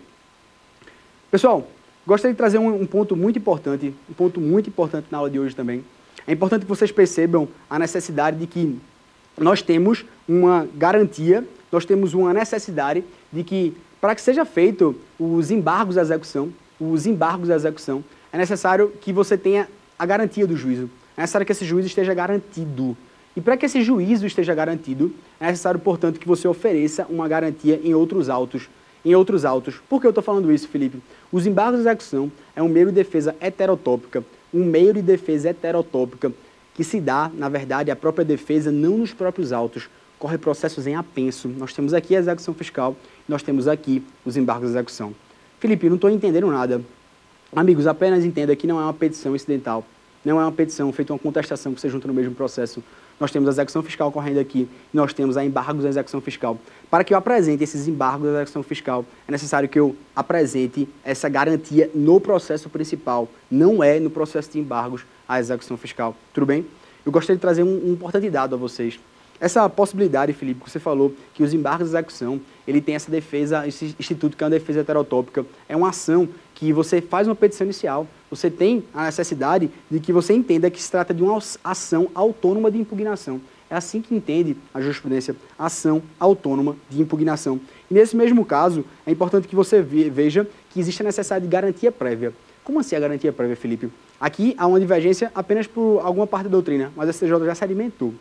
Pessoal, gostaria de trazer um, um ponto muito importante, um ponto muito importante na aula de hoje também. É importante que vocês percebam a necessidade de que nós temos uma garantia, nós temos uma necessidade de que, para que seja feito os embargos à execução, os embargos à execução, é necessário que você tenha a garantia do juízo. É necessário que esse juízo esteja garantido. E para que esse juízo esteja garantido, é necessário, portanto, que você ofereça uma garantia em outros autos. Em outros autos. Por que eu estou falando isso, Felipe? Os embargos de execução é um meio de defesa heterotópica, um meio de defesa heterotópica que se dá, na verdade, a própria defesa não nos próprios autos, corre processos em apenso. Nós temos aqui a execução fiscal, nós temos aqui os embargos de execução. Felipe, não estou entendendo nada. Amigos, apenas entenda que não é uma petição incidental, não é uma petição feita uma contestação que você junta no mesmo processo nós temos a execução fiscal correndo aqui, nós temos a embargos da execução fiscal. Para que eu apresente esses embargos da execução fiscal, é necessário que eu apresente essa garantia no processo principal, não é no processo de embargos à execução fiscal. Tudo bem? Eu gostaria de trazer um, um importante dado a vocês. Essa possibilidade, Felipe, que você falou, que os embargos de execução, ele tem essa defesa, esse instituto que é uma defesa heterotópica, é uma ação que você faz uma petição inicial, você tem a necessidade de que você entenda que se trata de uma ação autônoma de impugnação. É assim que entende a jurisprudência, ação autônoma de impugnação. E nesse mesmo caso, é importante que você veja que existe a necessidade de garantia prévia. Como assim a garantia prévia, Felipe? Aqui há uma divergência apenas por alguma parte da doutrina, mas a STJ já se alimentou.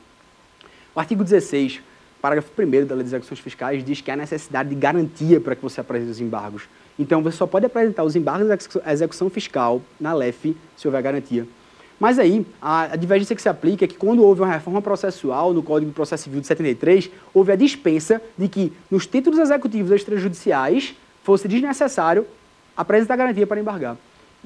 O artigo 16, parágrafo 1 da Lei das Execuções Fiscais, diz que há necessidade de garantia para que você apresente os embargos. Então, você só pode apresentar os embargos da execução fiscal na LEF se houver garantia. Mas aí, a, divergência que se aplica é que quando houve uma reforma processual no Código de Processo Civil de 73, houve a dispensa de que nos títulos executivos extrajudiciais fosse desnecessário apresentar garantia para embargar.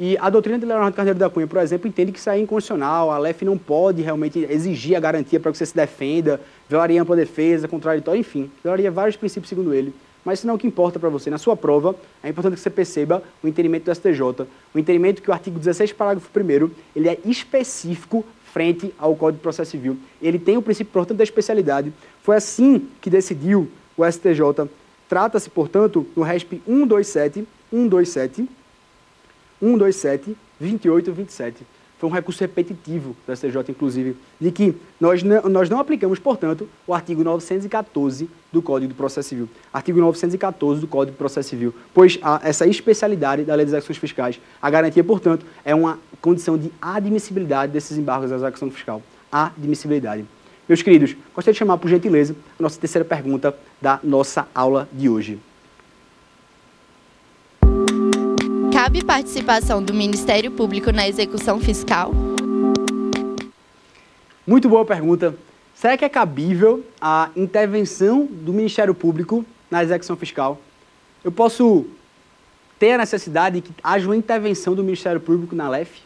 E a doutrina de Leonardo Carneiro da Cunha, por exemplo, entende que isso é inconstitucional, a LEF não pode realmente exigir a garantia para que você se defenda, violaria ampla defesa, contraditória, enfim, violaria vários princípios segundo ele. Mas isso não é o que importa para você. Na sua prova, é importante que você perceba o entendimento do STJ, o entendimento que o artigo 16, parágrafo 1 ele é específico frente ao Código de Processo Civil. Ele tem o princípio, portanto, da especialidade. Foi assim que decidiu o STJ. Trata-se, portanto, no RESP 127, 127, 127, 28 27 foi um recurso repetitivo do STJ, inclusive, de que nós não, nós não aplicamos, portanto, o artigo 914 do Código de Processo Civil. Artigo 914 do Código de Processo Civil, pois a, essa especialidade da Lei das Execuções Fiscais, a garantia, portanto, é uma condição de admissibilidade desses embargos da execução fiscal. Admissibilidade. Meus queridos, gostaria de chamar, por gentileza, a nossa terceira pergunta da nossa aula de hoje. Cabe participação do Ministério Público na execução fiscal? Muito boa pergunta. Será que é cabível a intervenção do Ministério Público na execução fiscal? Eu posso ter a necessidade de que haja uma intervenção do Ministério Público na LEF?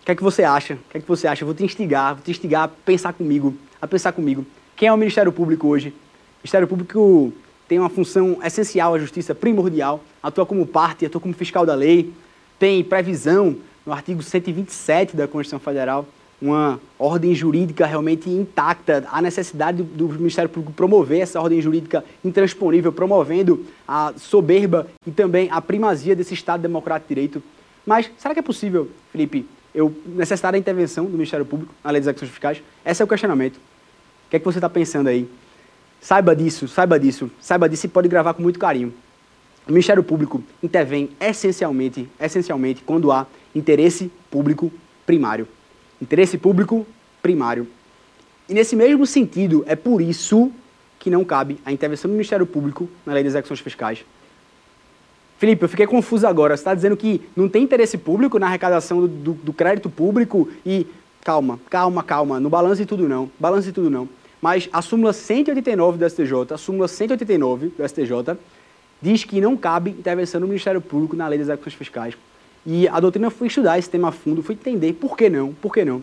O que é que você acha? O que é que você acha? Eu vou te instigar, vou te instigar a pensar comigo, a pensar comigo. Quem é o Ministério Público hoje? O Ministério Público tem uma função essencial à justiça, primordial, atua como parte, atua como fiscal da lei, tem previsão no artigo 127 da Constituição Federal, uma ordem jurídica realmente intacta, a necessidade do, Ministério Público promover essa ordem jurídica intransponível, promovendo a soberba e também a primazia desse Estado democrático de direito. Mas será que é possível, Felipe, eu necessitar da intervenção do Ministério Público na lei das execuções fiscais? Esse é o questionamento. O que é que você está pensando aí? Saiba disso, saiba disso, saiba disso e pode gravar com muito carinho. O Ministério Público intervém essencialmente, essencialmente quando há interesse público primário. Interesse público primário. E nesse mesmo sentido, é por isso que não cabe a intervenção do Ministério Público na lei das execuções fiscais. Felipe, eu fiquei confuso agora. Você está dizendo que não tem interesse público na arrecadação do, do, do crédito público e. Calma, calma, calma. No balanço e tudo não. Balanço e tudo não. Mas a súmula 189 do STJ, a súmula 189 do STJ, diz que não cabe intervenção do Ministério Público na lei das execuções fiscais. E a doutrina foi estudar esse tema a fundo, foi entender por que não, por que não.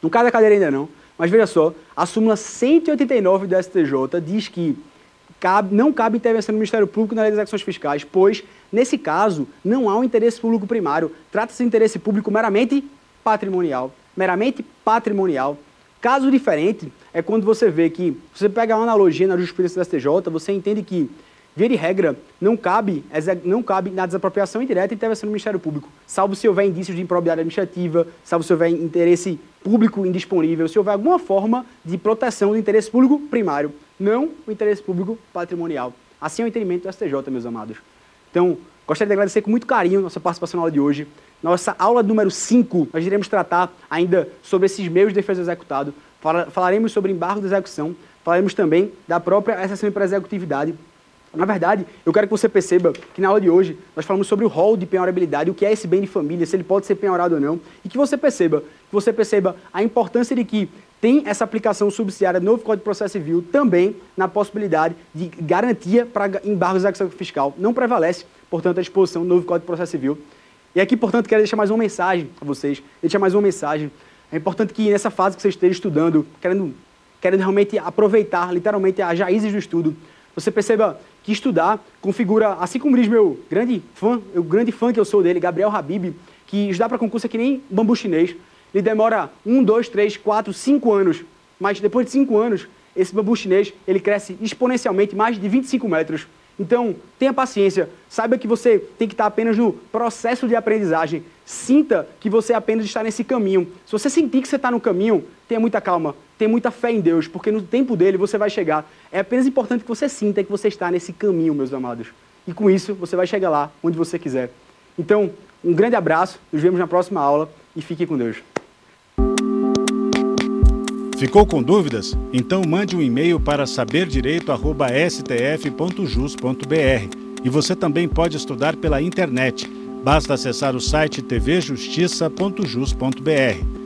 Não cai da cadeira ainda não, mas veja só, a súmula 189 do STJ diz que cabe, não cabe intervenção do Ministério Público na lei das ações fiscais, pois, nesse caso, não há um interesse público primário. Trata-se de interesse público meramente patrimonial. Meramente patrimonial. Caso diferente é quando você vê que, você pega uma analogia na jurisprudência do STJ, você entende que Via de regra, não cabe, não cabe na desapropriação indireta a intervenção do Ministério Público, salvo se houver indícios de improbidade administrativa, salvo se houver interesse público indisponível, se houver alguma forma de proteção do interesse público primário, não o interesse público patrimonial. Assim é o entendimento do STJ, meus amados. Então, gostaria de agradecer com muito carinho nossa participação na aula de hoje. Nossa aula número 5, nós iremos tratar ainda sobre esses meios de defesa do executado, falaremos sobre embargo de execução, falaremos também da própria exceção para executividade na verdade, eu quero que você perceba que na aula de hoje nós falamos sobre o rol de penhorabilidade, o que é esse bem de família, se ele pode ser penhorado ou não, e que você perceba, que você perceba a importância de que tem essa aplicação subsidiária do novo Código de Processo Civil também na possibilidade de garantia para embargos de execução fiscal. Não prevalece, portanto, a disposição do novo Código de Processo Civil. E aqui, portanto, quero deixar mais uma mensagem a vocês, deixar mais uma mensagem. É importante que nessa fase que você esteja estudando, querendo, querendo realmente aproveitar literalmente as raízes do estudo, você perceba que estudar configura, assim como diz meu grande fã, o grande fã que eu sou dele, Gabriel Habib, que estudar para concurso é que nem bambu chinês. Ele demora um, dois, três, quatro, cinco anos. Mas depois de cinco anos, esse bambu chinês ele cresce exponencialmente mais de 25 metros. Então, tenha paciência. Saiba que você tem que estar apenas no processo de aprendizagem. Sinta que você apenas está nesse caminho. Se você sentir que você está no caminho, tenha muita calma, tenha muita fé em Deus, porque no tempo dele você vai chegar. É apenas importante que você sinta que você está nesse caminho, meus amados. E com isso, você vai chegar lá, onde você quiser. Então, um grande abraço, nos vemos na próxima aula e fique com Deus. Ficou com dúvidas? Então mande um e-mail para saberdireito.stf.jus.br. E você também pode estudar pela internet. Basta acessar o site tvjustiça.jus.br.